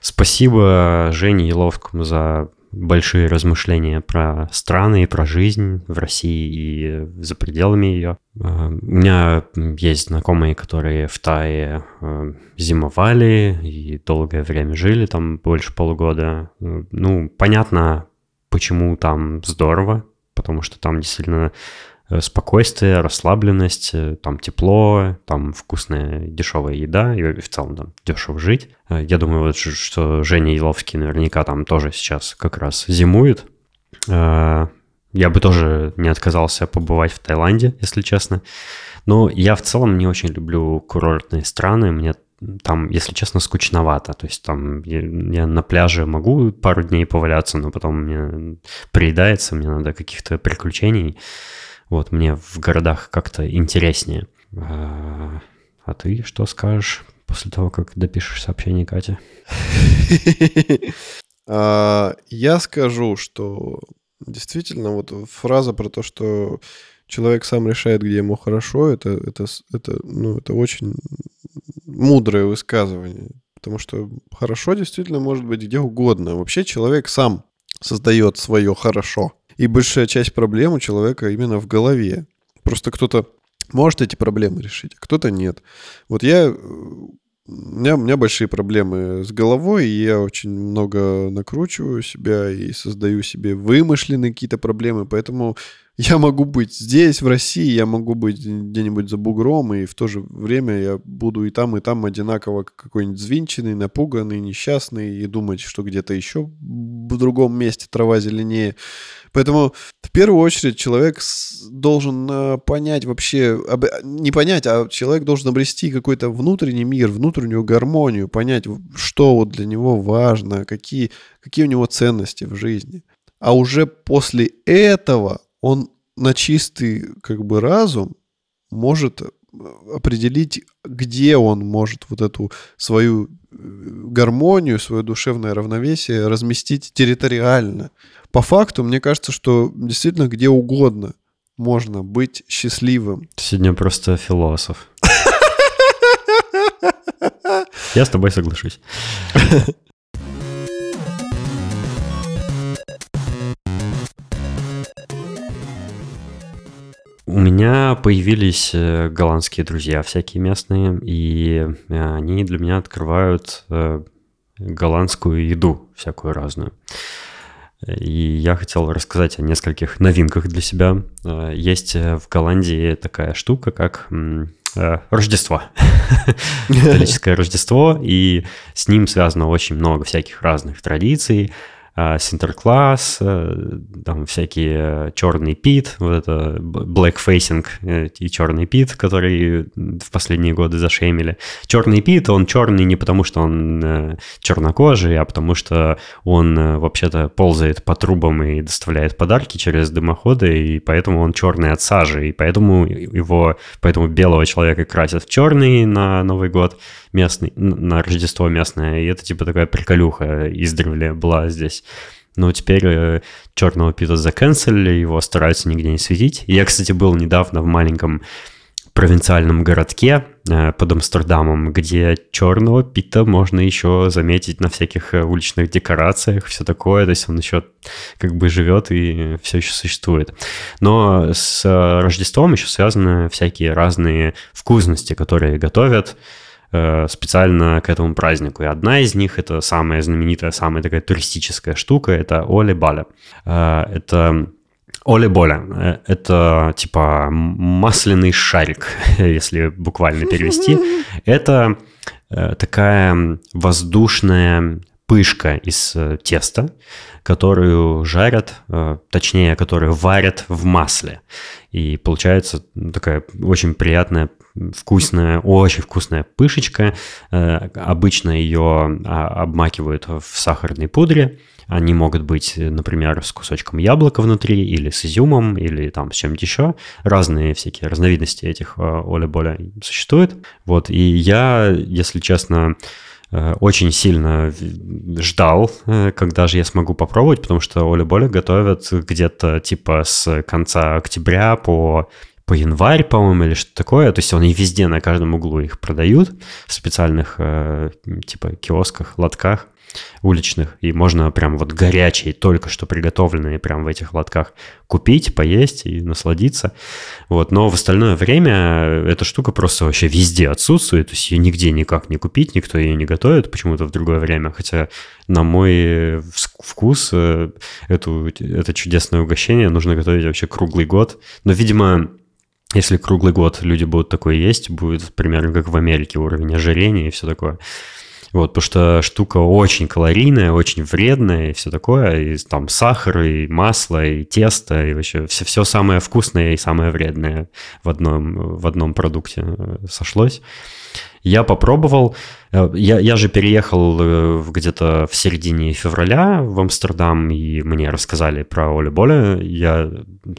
Спасибо Жене Еловскому за большие размышления про страны и про жизнь в России и за пределами ее. Э, у меня есть знакомые, которые в Тае э, зимовали и долгое время жили там, больше полугода. Э, ну, понятно, почему там здорово, потому что там действительно Э, спокойствие, расслабленность, э, там тепло, там вкусная дешевая еда и в целом там дешево жить. Э, я думаю, вот, что Женя Еловский наверняка там тоже сейчас как раз зимует. Я бы тоже не отказался побывать в Таиланде, если честно. Но я в целом не очень люблю курортные страны. Мне там, если честно, скучновато. То есть там я, я на пляже могу пару дней поваляться, но потом мне приедается, мне надо каких-то приключений. Вот, мне в городах как-то интереснее. А, а ты что скажешь после того, как допишешь сообщение Кате? А, я скажу, что действительно вот фраза про то, что человек сам решает, где ему хорошо, это, это, это, ну, это очень мудрое высказывание. Потому что хорошо действительно может быть где угодно. Вообще человек сам создает свое хорошо. И большая часть проблем у человека именно в голове. Просто кто-то может эти проблемы решить, а кто-то нет. Вот я... У меня, у меня большие проблемы с головой, и я очень много накручиваю себя и создаю себе вымышленные какие-то проблемы, поэтому я могу быть здесь, в России, я могу быть где-нибудь за бугром, и в то же время я буду и там, и там одинаково какой-нибудь звинченный, напуганный, несчастный, и думать, что где-то еще в другом месте трава зеленее. Поэтому в первую очередь человек должен э, понять вообще, не понять, а человек должен обрести какой-то внутренний мир, внутреннюю гармонию, понять, что вот для него важно, какие, какие у него ценности в жизни. А уже после этого он на чистый как бы разум может э, определить, где он может вот эту свою э, гармонию, свое душевное равновесие разместить территориально. По факту, мне кажется, что действительно где угодно можно быть счастливым. Сегодня просто философ. Я с тобой соглашусь. У меня появились э, голландские друзья всякие местные, и э, они для меня открывают э, голландскую еду всякую разную. И я хотел рассказать о нескольких новинках для себя. Есть в Голландии такая штука, как Рождество. Католическое Рождество, и с ним связано очень много всяких разных традиций. Синтеркласс, э, там всякие черный пит, вот это э, и черный пит, который в последние годы зашеймили. Черный пит, он черный не потому, что он э, чернокожий, а потому что он вообще-то ползает по трубам и доставляет подарки через дымоходы, и поэтому он черный от сажи, и поэтому его, поэтому белого человека красят в черный на Новый год, местный, на Рождество местное, и это типа такая приколюха издревле была здесь. Но теперь э, черного пита заканцелили, его стараются нигде не светить. Я, кстати, был недавно в маленьком провинциальном городке э, под Амстердамом, где черного пита можно еще заметить на всяких э, уличных декорациях, все такое, то есть он еще как бы живет и все еще существует. Но с Рождеством еще связаны всякие разные вкусности, которые готовят, специально к этому празднику. И одна из них, это самая знаменитая, самая такая туристическая штука, это Оле Баля. Э, это Оле Боля. Э, это типа масляный шарик, если буквально перевести. Это такая воздушная пышка из теста, которую жарят, точнее, которую варят в масле. И получается такая очень приятная вкусная, очень вкусная пышечка. Э, обычно ее а, обмакивают в сахарной пудре. Они могут быть, например, с кусочком яблока внутри, или с изюмом, или там с чем-нибудь еще. Разные всякие разновидности этих э, оля-боля существуют. Вот, и я, если честно, э, очень сильно ждал, когда же я смогу попробовать, потому что Оля Боля готовят где-то типа с конца октября по по январь, по-моему, или что-то такое. То есть они везде на каждом углу их продают в специальных э, типа киосках, лотках. уличных, и можно прям вот горячие, только что приготовленные прям в этих лотках купить, поесть и насладиться. Вот. Но в остальное время эта штука просто вообще везде отсутствует, то есть ее нигде никак не купить, никто ее не готовит почему-то в другое время, хотя на мой вкус э, эту, это чудесное угощение нужно готовить вообще круглый год. Но, видимо, если круглый год люди будут такое есть, будет примерно как в Америке уровень ожирения и все такое. Вот, потому что штука очень калорийная, очень вредная и все такое. И там сахар, и масло, и тесто, и вообще все, все самое вкусное и самое вредное в одном, в одном продукте э, сошлось. Я попробовал, э, я, я же переехал э, где-то в середине февраля в Амстердам, и мне рассказали про Оля Боля. Я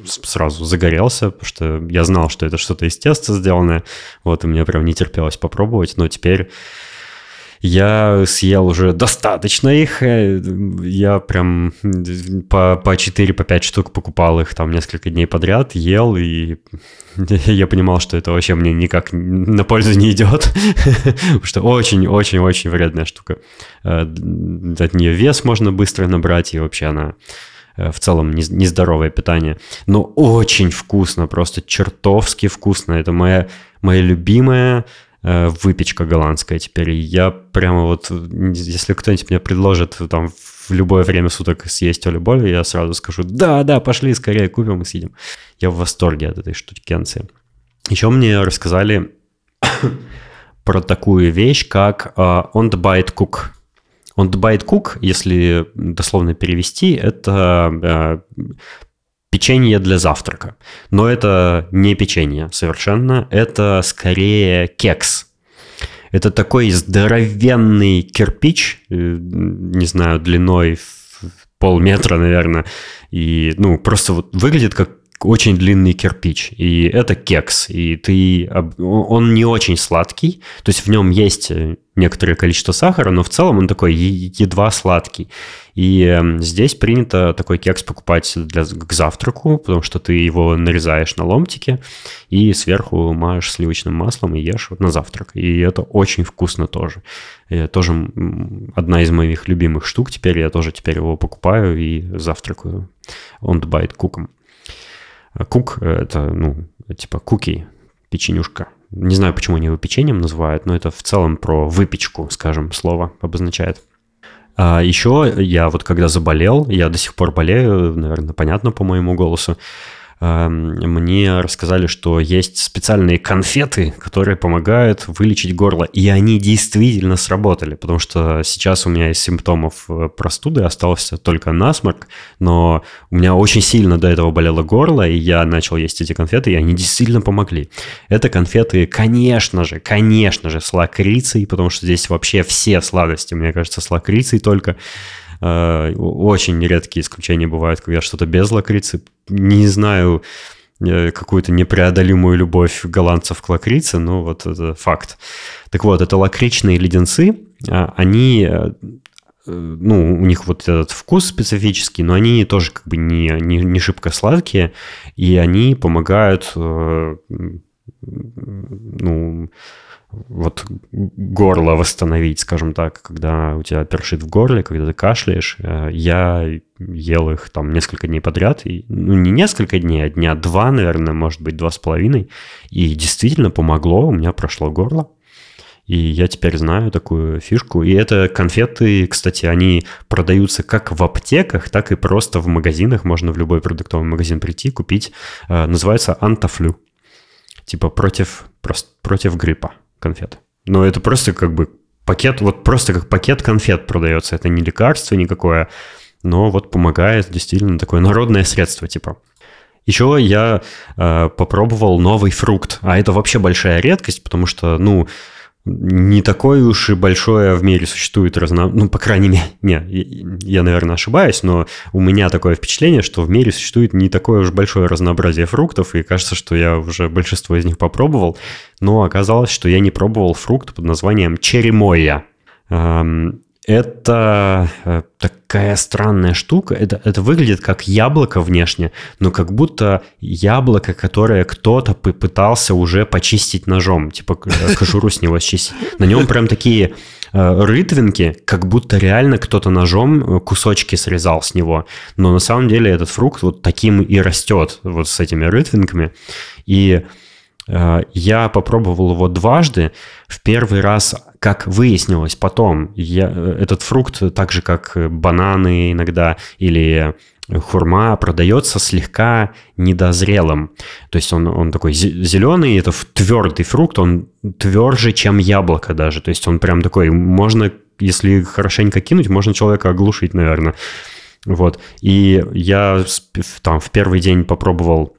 сразу загорелся, потому что я знал, что это что-то из теста сделанное. Вот, и мне прям не терпелось попробовать, но теперь я съел уже достаточно их. Э, я прям по, по 4-5 по штук покупал их там несколько дней подряд, ел, и я понимал, что это вообще мне никак на пользу не идет. Потому что очень-очень-очень вредная штука. Э, от нее вес можно быстро набрать, и вообще она э, в целом нездоровое питание. Но очень вкусно, просто чертовски вкусно. Это моя, моя любимая выпечка голландская теперь. Я прямо вот, если кто-нибудь мне предложит там в любое время суток съесть Олю Боль, я сразу скажу, да, да, пошли скорее купим и съедим. Я в восторге от этой штукенции. Еще мне рассказали про такую вещь, как uh, on the bite cook. On the bite cook, если дословно перевести, это uh, печенье для завтрака. Но это не печенье совершенно, это скорее кекс. Это такой здоровенный кирпич, э, не знаю, длиной в полметра, наверное, и, ну, просто вот выглядит как очень длинный кирпич, и это кекс, и ты, он не очень сладкий, то есть в нем есть э, некоторое количество сахара, но в целом он такой едва сладкий. И эм, здесь принято такой кекс покупать для, к завтраку, потому что ты его нарезаешь на ломтики и сверху мажешь сливочным маслом и ешь на завтрак. И это очень вкусно тоже. И тоже одна из моих любимых штук теперь. Я тоже теперь его покупаю и завтракаю. Он байт куком. Кук — это, ну, типа куки, печенюшка. Не знаю, почему они его печеньем называют, но это в целом про выпечку, скажем, слово обозначает. А еще я вот когда заболел, я до сих пор болею, наверное, понятно по моему голосу, мне рассказали, что есть специальные конфеты, которые помогают вылечить горло. И они действительно сработали, потому что сейчас у меня из симптомов э, простуды остался только насморк, но у меня очень сильно до этого болело горло, и я начал есть эти конфеты, и они действительно помогли. Это конфеты, конечно же, конечно же, с лакрицей, потому что здесь вообще все сладости, мне кажется, с лакрицей только. Э, очень редкие исключения бывают, когда что-то без лакрицы. Не знаю э, какую-то непреодолимую любовь голландцев к лакрице, но вот это факт. Так вот, это лакричные леденцы, а, они э, ну, у них вот этот вкус специфический, но они тоже как бы не, не, не шибко сладкие, и они помогают, ну, вот горло восстановить, скажем так, когда у тебя першит в горле, когда ты кашляешь. Э, я ел их там несколько дней подряд, и, ну не несколько дней, а дня два, наверное, может быть, два с половиной, и действительно помогло, у меня прошло горло. И я теперь знаю такую фишку. И это конфеты, кстати, они продаются как в аптеках, так и просто в магазинах. Можно в любой продуктовый магазин прийти, купить. Э, называется антафлю. Типа против, против гриппа конфет. Но это просто как бы пакет, вот просто как пакет конфет продается. Это не лекарство никакое, но вот помогает действительно такое народное средство типа. Еще я э, попробовал новый фрукт, а это вообще большая редкость, потому что, ну, не такое уж и большое в мире существует разно... Ну, по крайней мере, не, я, наверное, ошибаюсь, но у меня такое впечатление, что в мире существует не такое уж большое разнообразие фруктов, и кажется, что я уже большинство из них попробовал, но оказалось, что я не пробовал фрукт под названием черемоя. Это э, такая странная штука. Это, это выглядит как яблоко внешне, но как будто яблоко, которое кто-то пытался уже почистить ножом, типа э, кожуру с него счистить. На нем прям такие э, рытвинки, как будто реально кто-то ножом кусочки срезал с него. Но на самом деле этот фрукт вот таким и растет, вот с этими рытвинками. И я попробовал его дважды. В первый раз как выяснилось потом, я, этот фрукт, так же как бананы иногда или хурма, продается слегка недозрелым. То есть он, он такой зеленый, это твердый фрукт, он тверже, чем яблоко даже. То есть он прям такой, можно, если хорошенько кинуть, можно человека оглушить, наверное. Вот. И я там в первый день попробовал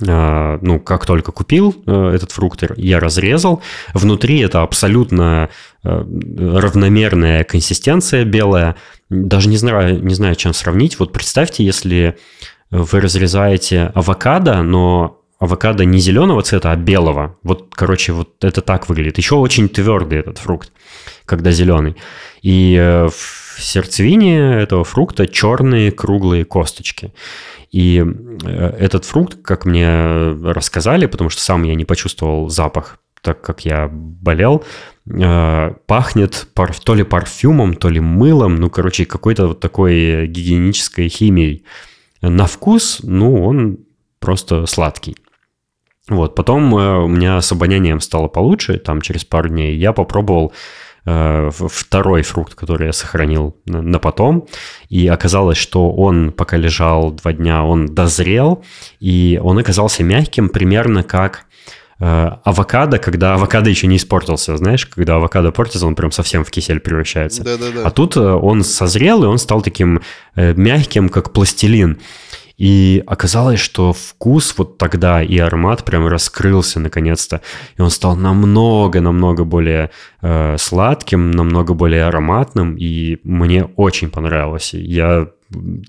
ну, как только купил э, этот фрукт, я разрезал. Внутри это абсолютно э, равномерная консистенция белая. Даже не знаю, не знаю, чем сравнить. Вот представьте, если вы разрезаете авокадо, но авокадо не зеленого цвета, а белого. Вот, короче, вот это так выглядит. Еще очень твердый этот фрукт, когда зеленый. И э, в сердцевине этого фрукта черные круглые косточки. И э, этот фрукт, как мне рассказали, потому что сам я не почувствовал запах, так как я болел, э, пахнет то ли парфюмом, то ли мылом, ну, короче, какой-то вот такой гигиенической химией. На вкус, ну, он просто сладкий. Вот, потом э, у меня с обонянием стало получше, там через пару дней я попробовал второй фрукт, который я сохранил на потом. И оказалось, что он, пока лежал два дня, он дозрел, и он оказался мягким примерно как э, авокадо, когда авокадо еще не испортился, знаешь, когда авокадо портится, он прям совсем в кисель превращается. Да, да, да. А тут э, он созрел, и он стал таким мягким, как пластилин. И оказалось, что вкус вот тогда и аромат прям раскрылся наконец-то. И он стал намного-намного более э, сладким, намного более ароматным. И мне очень понравилось. Я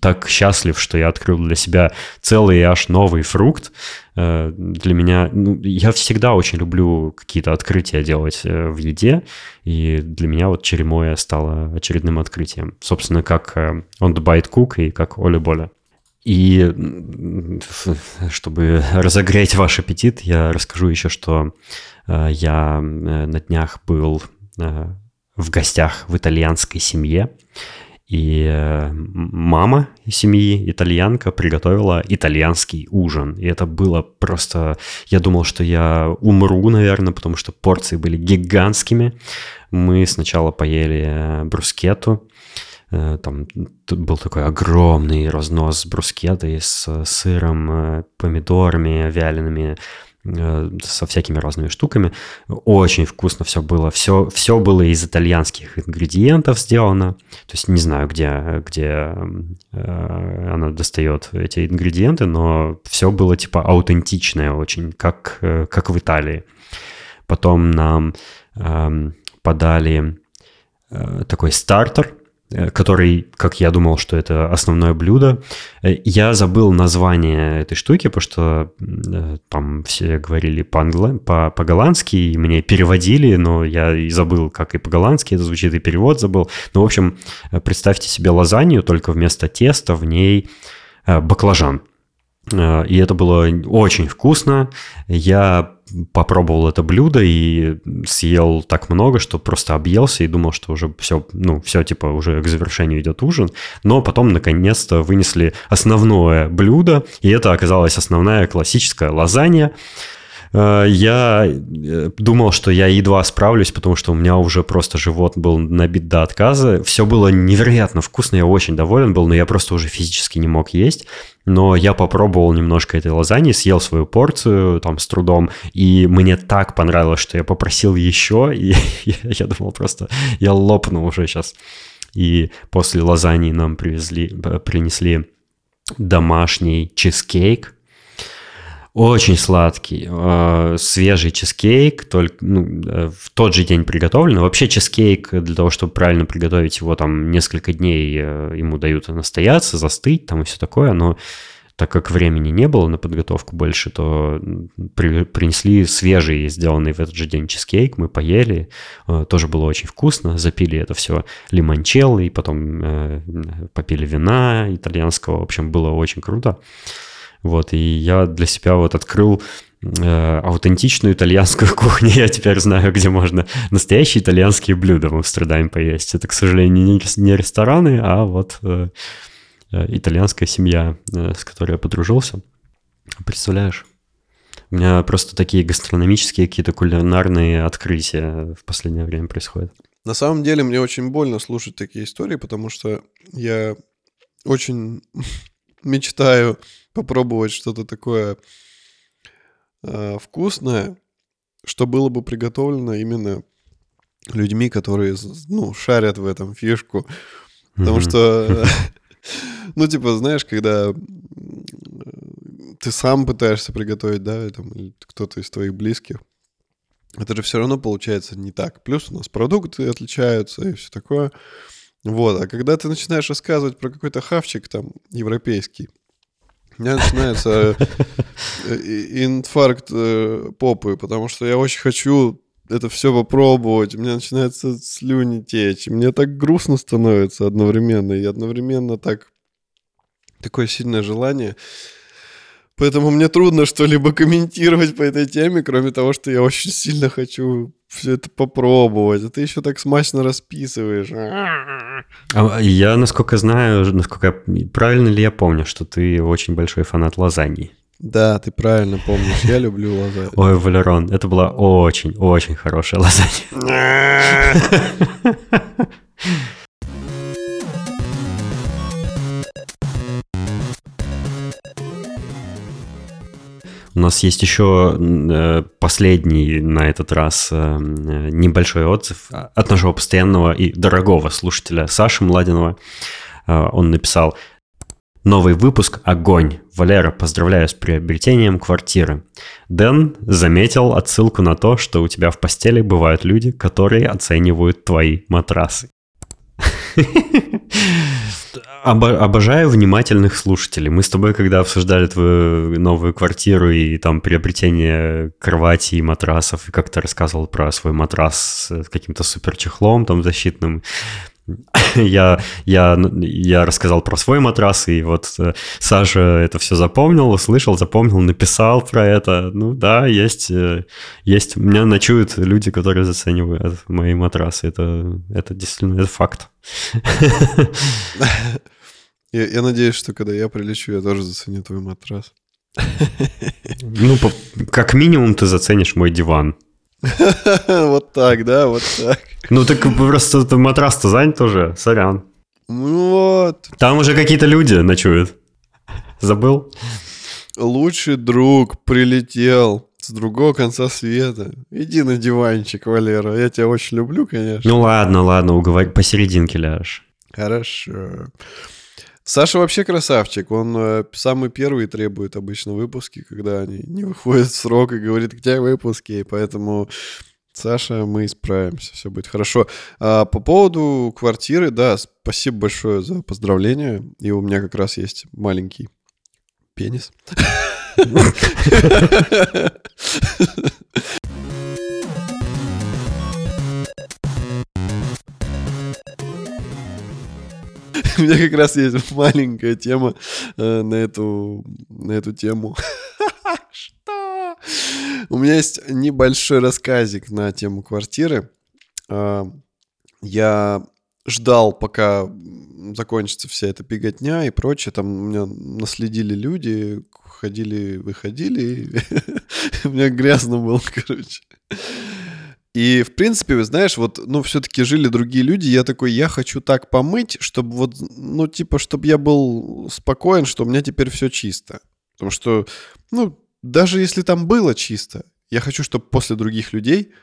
так счастлив, что я открыл для себя целый аж новый фрукт. Э, для меня... Ну, я всегда очень люблю какие-то открытия делать э, в еде. И для меня вот черемоя стало очередным открытием. Собственно, как э, On the Bite и как Оли Боля. И чтобы разогреть ваш аппетит, я расскажу еще, что э, я э, на днях был э, в гостях в итальянской семье, и мама семьи, итальянка, приготовила итальянский ужин. И это было просто... Я думал, что я умру, наверное, потому что порции были гигантскими. Мы сначала поели брускету, там был такой огромный разнос брускеты с сыром, э, помидорами вялеными, э, со всякими разными штуками. Очень вкусно все было. Все, все было из итальянских ингредиентов сделано. То есть не знаю, где, где э, она достает эти ингредиенты, но все было типа аутентичное очень, как, как в Италии. Потом нам э, подали э, такой стартер – Э, который, как я думал, что это основное блюдо. Э, я забыл название этой штуки, потому что э, там все говорили по-голландски, и мне переводили, но я и забыл, как и по-голландски это звучит, и перевод забыл. Ну, в общем, представьте себе лазанью, только вместо теста в ней баклажан. И это было очень вкусно. Я попробовал это блюдо и съел так много, что просто объелся и думал, что уже все, ну, все, типа, уже к завершению идет ужин. Но потом, наконец-то, вынесли основное блюдо, и это оказалась основная классическая лазанья. Э, я э, думал, что я едва справлюсь, потому что у меня уже просто живот был набит до отказа. Все было невероятно вкусно, я очень доволен был, но я просто уже физически не мог есть. Но я попробовал немножко этой лазаньи, съел свою порцию там с трудом, и мне так понравилось, что я попросил еще, и я думал просто, я лопну уже сейчас. И после лазаньи нам привезли, принесли домашний чизкейк, очень сладкий, э, свежий чизкейк, только ну, э, в тот же день приготовлен. Вообще чизкейк, для того, чтобы правильно приготовить его, там несколько дней э, ему дают настояться, застыть там и все такое, но так как времени не было на подготовку больше, то при, принесли свежий, сделанный в этот же день чизкейк, мы поели, э, тоже было очень вкусно, запили это все лимончелло, и потом э, попили вина итальянского, в общем, было очень круто. Вот, и я для себя вот открыл э, аутентичную итальянскую кухню. Я теперь знаю, где можно настоящие итальянские блюда в Амстердаме поесть. Это, к сожалению, не, не рестораны, а вот э, э, итальянская семья, э, с которой я подружился. Представляешь? У меня просто такие гастрономические какие-то кулинарные открытия в последнее время происходят. На самом деле мне очень больно слушать такие истории, потому что я очень мечтаю попробовать что-то такое э, вкусное, что было бы приготовлено именно людьми, которые, ну, шарят в этом фишку. Потому что, ну, типа, знаешь, когда ты сам пытаешься приготовить, да, там, или кто-то из твоих близких, это же все равно получается не так. Плюс у нас продукты отличаются и все такое. Вот, а когда ты начинаешь рассказывать про какой-то хавчик там европейский, у меня начинается э, инфаркт э, попы, потому что я очень хочу это все попробовать. У меня начинается слюни течь. Мне так грустно становится одновременно. И одновременно так такое сильное желание. Поэтому мне трудно что-либо комментировать по этой теме, кроме того, что я очень сильно хочу все это попробовать. А ты еще так смачно расписываешь. А я, насколько знаю, насколько правильно ли я помню, что ты очень большой фанат лазаньи. Да, ты правильно помнишь. Я люблю лазанью. Ой, Валерон, это была очень-очень хорошая лазанья. У нас есть еще э, последний на этот раз э, небольшой отзыв от нашего постоянного и дорогого слушателя Саши Младинова. Э, он написал Новый выпуск «Огонь». Валера, поздравляю с приобретением квартиры. Дэн заметил отсылку на то, что у тебя в постели бывают люди, которые оценивают твои матрасы. Обо- обожаю внимательных слушателей. Мы с тобой, когда обсуждали твою новую квартиру и там приобретение кровати и матрасов, и как ты рассказывал про свой матрас с каким-то супер чехлом там защитным, я, я, я рассказал про свой матрас, и вот э, Саша это все запомнил, услышал, запомнил, написал про это. Ну да, есть, э, есть. У меня ночуют люди, которые заценивают мои матрасы. Это, это действительно это факт. Я, я надеюсь, что когда я прилечу, я тоже заценю твой матрас. Ну, как минимум ты заценишь мой диван. Вот так, да, вот так. Ну так просто матрас-то занят уже, сорян. Ну вот. Там уже какие-то люди ночуют. Забыл? Лучший друг прилетел с другого конца света. Иди на диванчик, Валера. Я тебя очень люблю, конечно. Ну ладно, ладно, уговорь, посерединке ляжешь. Хорошо. Саша вообще красавчик. Он э, самый первый требует обычно выпуски, когда они не выходят в срок и говорит, где выпуски. И поэтому Саша, мы исправимся, все будет хорошо. А по поводу квартиры, да, спасибо большое за поздравления. И у меня как раз есть маленький пенис. У меня как раз есть маленькая тема э, на, эту, на эту тему. Что? У меня есть небольшой рассказик на тему квартиры. Э, я ждал, пока закончится вся эта беготня и прочее. Там у меня наследили люди, ходили, выходили. У меня грязно было, короче. И, в принципе, вы знаешь, вот, ну, все-таки жили другие люди, я такой, я хочу так помыть, чтобы вот, ну, типа, чтобы я был спокоен, что у меня теперь все чисто. Потому что, ну, даже если там было чисто, я хочу, чтобы после других людей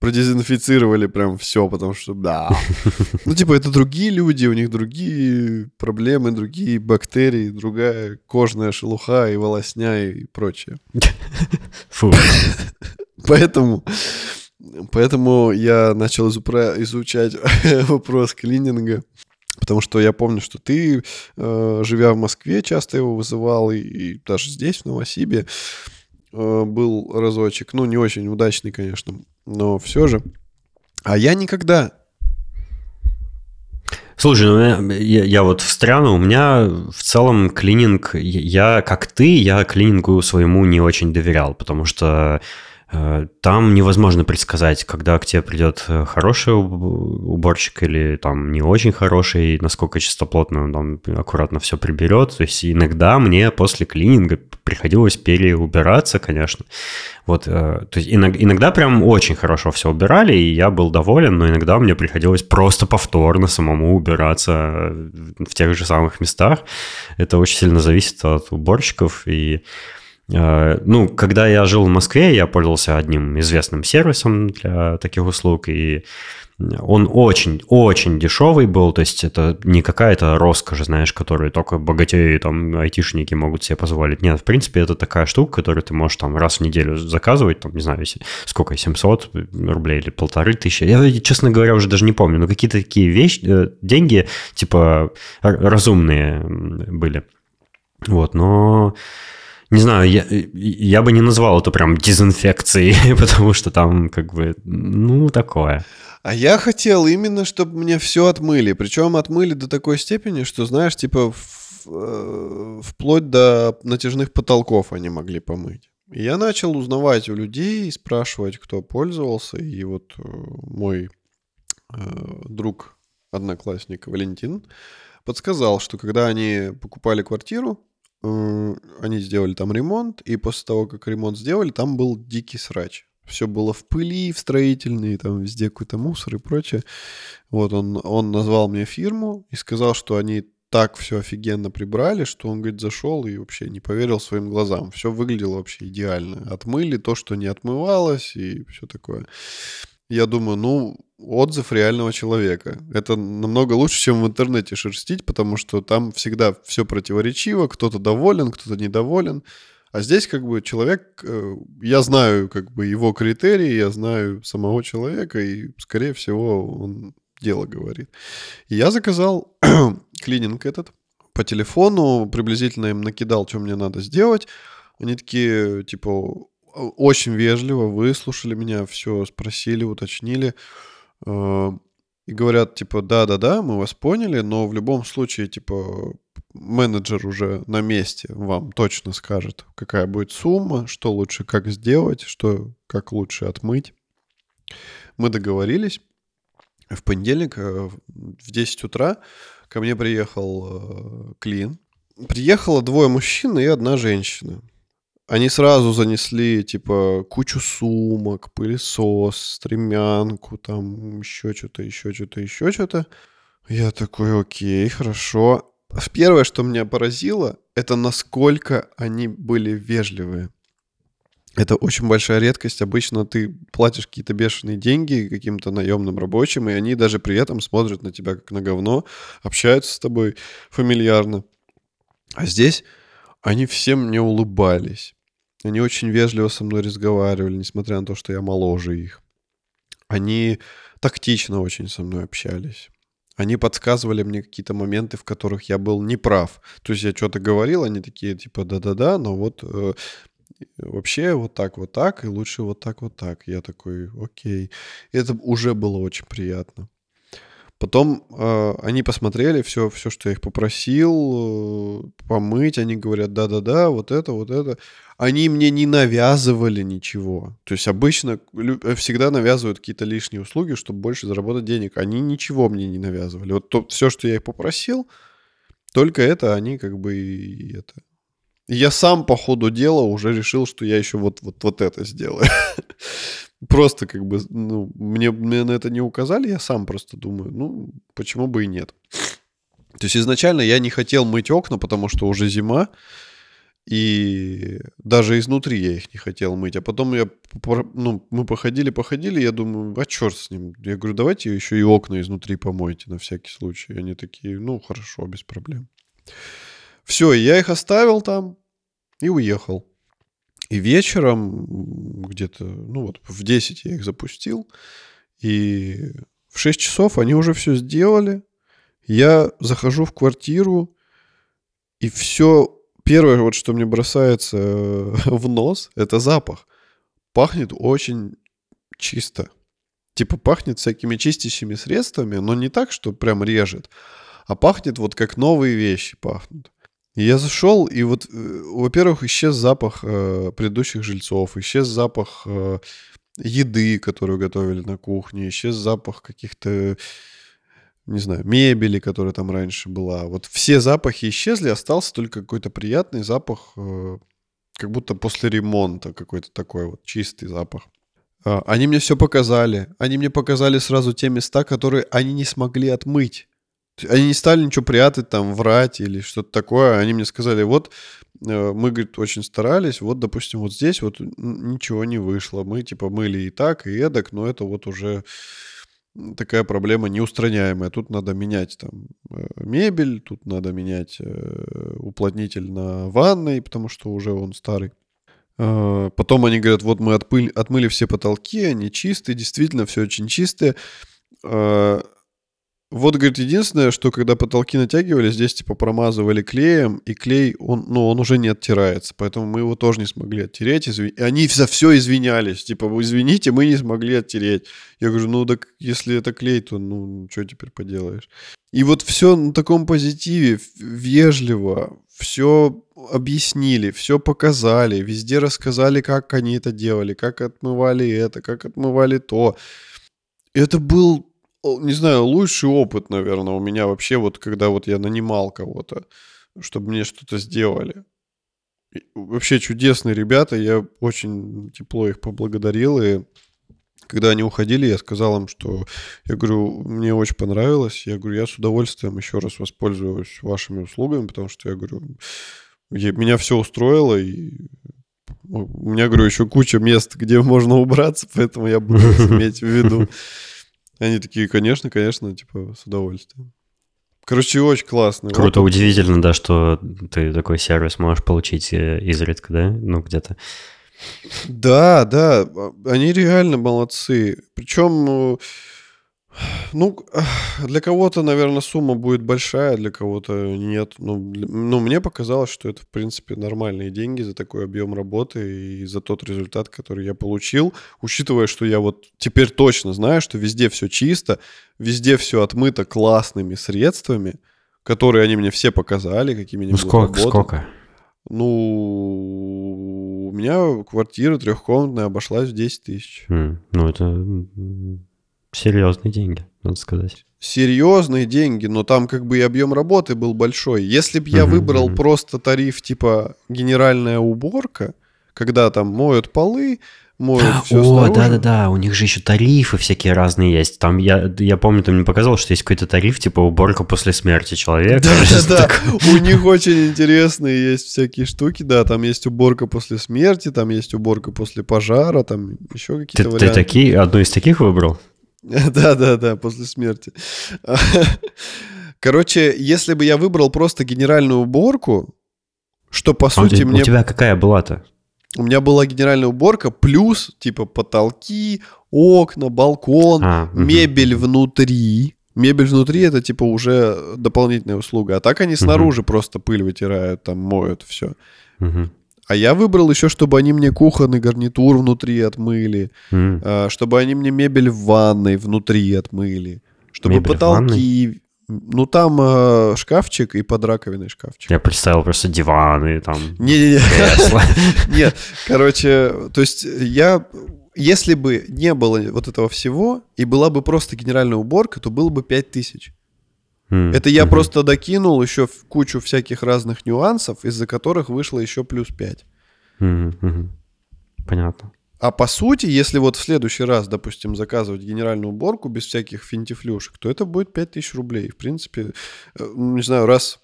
продезинфицировали прям все, потому что, да. Ну, типа, это другие люди, у них другие проблемы, другие бактерии, другая кожная шелуха и волосня и прочее. Фу. Поэтому Поэтому я начал изучать вопрос клининга. Потому что я помню, что ты, э, живя в Москве, часто его вызывал, и, и даже здесь, в Новосибе, э, был разочек. Ну, не очень удачный, конечно, но все же. А я никогда Слушай, ну я, я вот встряну, у меня в целом клининг, я как ты, я клинингу своему не очень доверял, потому что там невозможно предсказать, когда к тебе придет э, хороший уборщик или там не очень хороший, насколько чистоплотно он там аккуратно все приберет. То есть иногда мне после клининга приходилось переубираться, конечно. Вот, э, то есть иногда, иногда прям очень хорошо все убирали, и я был доволен, но иногда мне приходилось просто повторно самому убираться в тех же самых местах. Это очень сильно зависит от уборщиков, и Э, ну, когда я жил в Москве, я пользовался одним известным сервисом для таких услуг, и он очень-очень дешевый был, то есть это не какая-то роскошь, знаешь, которую только богатеи, там, айтишники могут себе позволить. Нет, в принципе, это такая штука, которую ты можешь там раз в неделю заказывать, там, не знаю, сколько, 700 рублей или полторы тысячи. Я, честно говоря, уже даже не помню, но какие-то такие вещи, э, деньги, типа, разумные были. Вот, но не знаю, я, я бы не назвал это прям дезинфекцией, потому что там как бы, ну, такое. А я хотел именно, чтобы мне все отмыли. Причем отмыли до такой степени, что, знаешь, типа в, э, вплоть до натяжных потолков они могли помыть. И я начал узнавать у людей, спрашивать, кто пользовался. И вот э, мой э, друг, одноклассник Валентин, подсказал, что когда они покупали квартиру, они сделали там ремонт, и после того, как ремонт сделали, там был дикий срач. Все было в пыли, в строительной, там везде какой-то мусор и прочее. Вот он, он назвал мне фирму и сказал, что они так все офигенно прибрали, что он, говорит, зашел и вообще не поверил своим глазам. Все выглядело вообще идеально. Отмыли то, что не отмывалось и все такое. Я думаю, ну, отзыв реального человека. Это намного лучше, чем в интернете шерстить, потому что там всегда все противоречиво, кто-то доволен, кто-то недоволен. А здесь как бы человек, э, я знаю как бы его критерии, я знаю самого человека, и, скорее всего, он дело говорит. И я заказал клининг этот по телефону, приблизительно им накидал, что мне надо сделать. Они такие, типа, очень вежливо выслушали меня, все спросили, уточнили. Э, и говорят, типа, да-да-да, мы вас поняли, но в любом случае, типа, менеджер уже на месте вам точно скажет, какая будет сумма, что лучше как сделать, что как лучше отмыть. Мы договорились. В понедельник э, в 10 утра ко мне приехал э, клин. Приехало двое мужчин и одна женщина. Они сразу занесли, типа, кучу сумок, пылесос, стремянку, там, еще что-то, еще что-то, еще что-то. Я такой, окей, хорошо. Первое, что меня поразило, это насколько они были вежливые. Это очень большая редкость. Обычно ты платишь какие-то бешеные деньги каким-то наемным рабочим, и они даже при этом смотрят на тебя как на говно, общаются с тобой фамильярно. А здесь они всем мне улыбались. Они очень вежливо со мной разговаривали, несмотря на то, что я моложе их. Они тактично очень со мной общались. Они подсказывали мне какие-то моменты, в которых я был неправ. То есть я что-то говорил, они такие, типа, да-да-да, но вот э, вообще вот так, вот так, и лучше вот так, вот так. Я такой, окей. И это уже было очень приятно. Потом э, они посмотрели все, все, что я их попросил э, помыть. Они говорят, да-да-да, вот это, вот это. Они мне не навязывали ничего. То есть обычно э, всегда навязывают какие-то лишние услуги, чтобы больше заработать денег. Они ничего мне не навязывали. Вот то, все, что я их попросил, только это они как бы и это. Я сам по ходу дела уже решил, что я еще вот, вот, вот это сделаю. Просто как бы, ну, мне, мне на это не указали, я сам просто думаю, ну, почему бы и нет. То есть изначально я не хотел мыть окна, потому что уже зима, и даже изнутри я их не хотел мыть. А потом я, ну, мы походили, походили, я думаю, а черт с ним. Я говорю, давайте еще и окна изнутри помойте на всякий случай. Они такие, ну, хорошо, без проблем. Все, я их оставил там и уехал. И вечером, где-то, ну вот, в 10 я их запустил, и в 6 часов они уже все сделали. Я захожу в квартиру, и все первое, вот что мне бросается э, в нос, это запах. Пахнет очень чисто. Типа пахнет всякими чистящими средствами, но не так, что прям режет, а пахнет вот как новые вещи пахнут. Я зашел, и вот, э, во-первых, исчез запах э, предыдущих жильцов, исчез запах э, еды, которую готовили на кухне, исчез запах каких-то, не знаю, мебели, которая там раньше была. Вот все запахи исчезли, остался только какой-то приятный запах, э, как будто после ремонта какой-то такой вот чистый запах. А, они мне все показали. Они мне показали сразу те места, которые они не смогли отмыть. Они не стали ничего прятать, там, врать или что-то такое. Они мне сказали, вот э, мы, говорит, очень старались, вот, допустим, вот здесь вот ничего не вышло. Мы, типа, мыли и так, и эдак, но это вот уже такая проблема неустраняемая. Тут надо менять там э, мебель, тут надо менять э, уплотнитель на ванной, потому что уже он старый. А, потом они говорят, вот мы отпыль, отмыли все потолки, они чистые, действительно все очень чистое. Вот, говорит, единственное, что когда потолки натягивали, здесь типа промазывали клеем, и клей, он, ну, он уже не оттирается, поэтому мы его тоже не смогли оттереть. Изв... И они за все извинялись, типа, извините, мы не смогли оттереть. Я говорю, ну, так если это клей, то, ну, что теперь поделаешь? И вот все на таком позитиве, вежливо, все объяснили, все показали, везде рассказали, как они это делали, как отмывали это, как отмывали то. Это был не знаю, лучший опыт, наверное, у меня вообще вот, когда вот я нанимал кого-то, чтобы мне что-то сделали. И вообще чудесные ребята, я очень тепло их поблагодарил, и когда они уходили, я сказал им, что, я говорю, мне очень понравилось, я говорю, я с удовольствием еще раз воспользуюсь вашими услугами, потому что, я говорю, я, меня все устроило, и у меня, говорю, еще куча мест, где можно убраться, поэтому я буду иметь в виду. Они такие, конечно, конечно, типа, с удовольствием. Короче, очень классно. Круто, вот. удивительно, да, что ты такой сервис можешь получить э, изредка, да? Ну, где-то. Да, да, а, они реально молодцы. Причем ну, для кого-то, наверное, сумма будет большая, для кого-то нет. Ну, ну, мне показалось, что это, в принципе, нормальные деньги за такой объем работы и за тот результат, который я получил, учитывая, что я вот теперь точно знаю, что везде все чисто, везде все отмыто классными средствами, которые они мне все показали, какими Ну, сколько, сколько? Ну, у меня квартира трехкомнатная обошлась в 10 тысяч. Mm, ну, это Серьезные деньги, надо сказать. Серьезные деньги, но там как бы и объем работы был большой. Если бы я uh-huh, выбрал uh-huh. просто тариф типа генеральная уборка, когда там моют полы, моют все О, да-да-да, у них же еще тарифы всякие разные есть. Там я, я помню, ты мне показал, что есть какой-то тариф, типа уборка после смерти человека. Да-да-да, у них очень интересные есть всякие штуки, да, там есть уборка после смерти, там есть уборка после пожара, там еще какие-то варианты. Ты такие, одну из таких выбрал? Да-да-да, после смерти. Короче, если бы я выбрал просто генеральную уборку, что по а сути у мне... У тебя какая была-то? У меня была генеральная уборка плюс типа потолки, окна, балкон, а, мебель угу. внутри. Мебель внутри это типа уже дополнительная услуга. А так они снаружи угу. просто пыль вытирают, там моют все. Угу. А я выбрал еще, чтобы они мне кухонный гарнитур внутри отмыли, mm. чтобы они мне мебель в ванной внутри отмыли, чтобы мебель потолки... Ну, там э, шкафчик и под раковиной шкафчик. Я представил просто диваны, там... Не-не-не. Нет, короче, то есть я... Если бы не было вот этого всего, и была бы просто генеральная уборка, то было бы 5 Mm-hmm. Это я mm-hmm. просто докинул еще в кучу всяких разных нюансов, из-за которых вышло еще плюс 5. Mm-hmm. Понятно. А по сути, если вот в следующий раз, допустим, заказывать генеральную уборку без всяких финтифлюшек, то это будет 5000 рублей. В принципе, э, не знаю, раз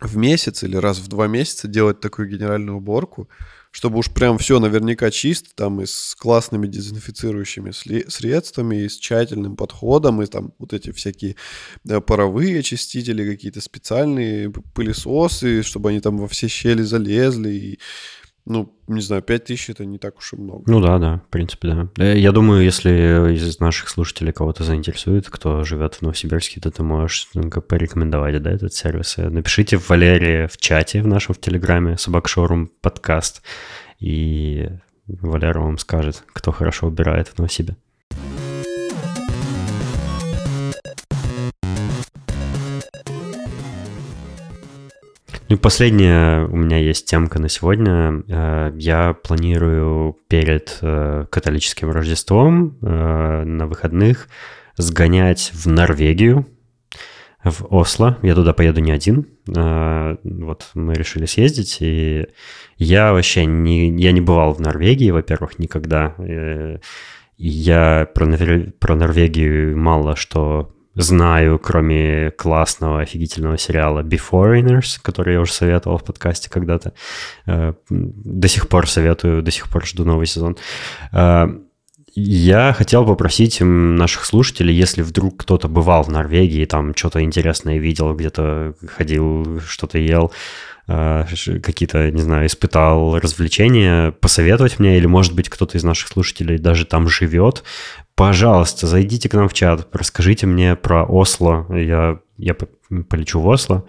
в месяц или раз в два месяца делать такую генеральную уборку, чтобы уж прям все наверняка чисто, там и с классными дезинфицирующими средствами, и с тщательным подходом, и там вот эти всякие да, паровые очистители, какие-то специальные пылесосы, чтобы они там во все щели залезли, и Ну, не знаю, 5 тысяч это не так уж и много. Ну да, да, в принципе, да. Э, Я думаю, если из наших слушателей кого-то заинтересует, кто живет в Новосибирске, то ты можешь ну, порекомендовать, да, этот сервис. Э, Напишите в Валерии в чате в нашем в Телеграме Собакшорум подкаст, и Валера вам скажет, кто хорошо убирает в Новосибе. Ну и последняя у меня есть темка на сегодня. Э, Я планирую перед э, католическим Рождеством э, на выходных сгонять в Норвегию, в Осло. Я туда поеду не один. Вот мы решили съездить, и я вообще не, я не бывал в Норвегии, во-первых, никогда. Я про, про Норвегию мало что знаю, кроме классного, офигительного сериала Beforeigners, который я уже советовал в подкасте когда-то. Э, До сих пор советую, до сих пор жду новый сезон. Э, Я хотел попросить наших слушателей, если вдруг кто-то бывал в Норвегии, там что-то интересное видел, где-то ходил, что-то ел, э, какие-то, не знаю, испытал развлечения, посоветовать мне, или, может быть, кто-то из наших слушателей даже там живет, пожалуйста, зайдите к нам в чат, расскажите мне про Осло. Я, я по- полечу в Осло.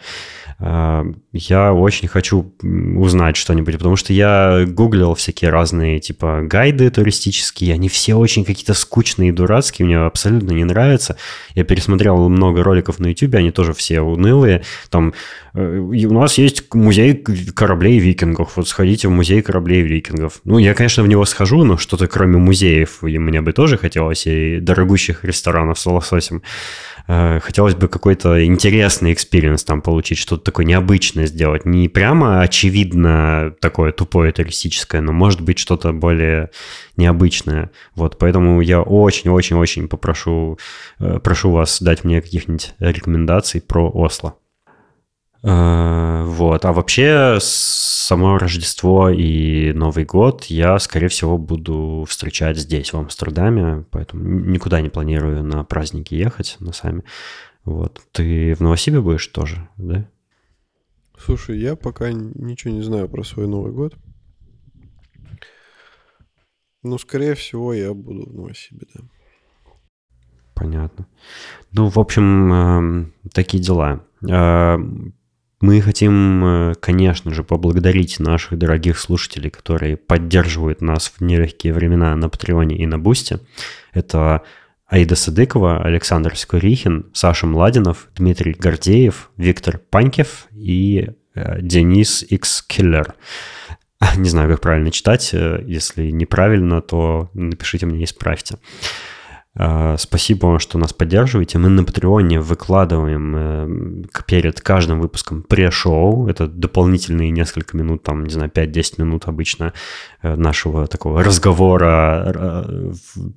Я очень хочу узнать что-нибудь, потому что я гуглил всякие разные, типа, гайды туристические, они все очень какие-то скучные и дурацкие, мне абсолютно не нравятся. Я пересмотрел много роликов на YouTube, они тоже все унылые. Там э, у нас есть музей кораблей викингов, вот сходите в музей кораблей викингов. Ну, я, конечно, в него схожу, но что-то кроме музеев и мне бы тоже хотелось, и дорогущих ресторанов с лососем. Э, Хотелось бы какой-то интересный experience там получить, что-то такое необычное сделать. Не прямо очевидно такое тупое туристическое, но может быть что-то более необычное. Вот, поэтому я очень-очень-очень попрошу, э, прошу вас дать мне каких-нибудь рекомендаций про Осло. Э, Вот. А вообще, само Рождество и Новый год я, скорее всего, буду встречать здесь, в Амстердаме, поэтому никуда не планирую на праздники ехать на сами. Вот. Ты в Новосибе будешь тоже, да? Слушай, я пока ничего не знаю про свой Новый год. Ну, скорее всего, я буду в Новосибе, да. Понятно. Ну, в общем, эм, такие дела. Эм, Мы хотим, э, конечно же, поблагодарить наших дорогих слушателей, которые поддерживают нас в нелегкие времена на Патреоне и на Бусте. Это Аида Садыкова, Александр Скорихин, Саша Младинов, Дмитрий Гордеев, Виктор Панькев и э, Денис X Киллер. Не знаю, как правильно читать. э, Если неправильно, то напишите мне, исправьте. А, Спасибо вам, что нас поддерживаете. Мы на Патреоне выкладываем э, перед каждым выпуском пре-шоу. Это дополнительные несколько минут, там, не знаю, 5-10 минут обычно э, нашего такого разговора,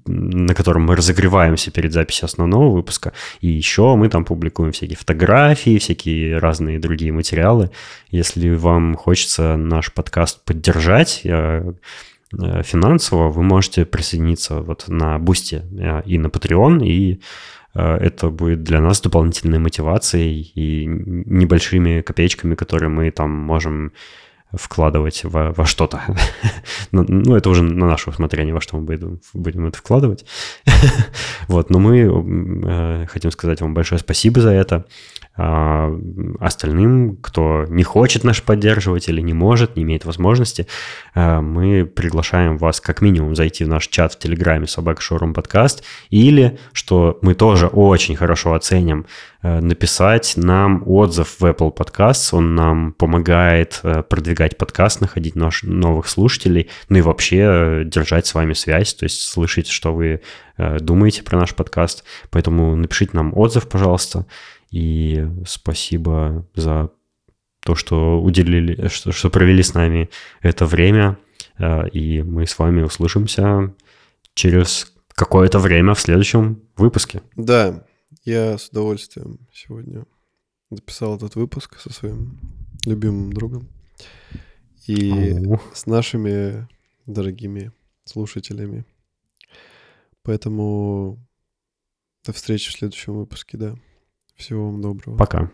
на котором мы разогреваемся перед записью основного выпуска. И еще мы там публикуем всякие фотографии, всякие разные другие материалы. Если вам хочется наш подкаст поддержать, э, финансово, вы можете присоединиться вот на Boosty э, и на Patreon, и э, это будет для нас дополнительной мотивацией и небольшими копеечками, которые мы там можем вкладывать во, во что-то. Ну, ну, это уже на наше усмотрение, во что мы будем, будем это вкладывать. Вот, но мы э, хотим сказать вам большое спасибо за это. А остальным, кто не хочет нас поддерживать или не может, не имеет возможности, э, мы приглашаем вас как минимум зайти в наш чат в Телеграме «Собака Шоурум Подкаст» или, что мы тоже очень хорошо оценим, э, написать нам отзыв в Apple Podcasts. Он нам помогает продвигать подкаст, находить наш, новых слушателей, ну и вообще держать с вами связь, то есть слышать, что вы думаете про наш подкаст. Поэтому напишите нам отзыв, пожалуйста. И спасибо за то, что уделили, что, что провели с нами это время. Э, И мы с вами услышимся через какое-то время в следующем выпуске. Да, я с удовольствием сегодня записал этот выпуск со своим любимым другом и Ау. с нашими дорогими слушателями. Поэтому до встречи в следующем выпуске, да. Всего вам доброго. Пока.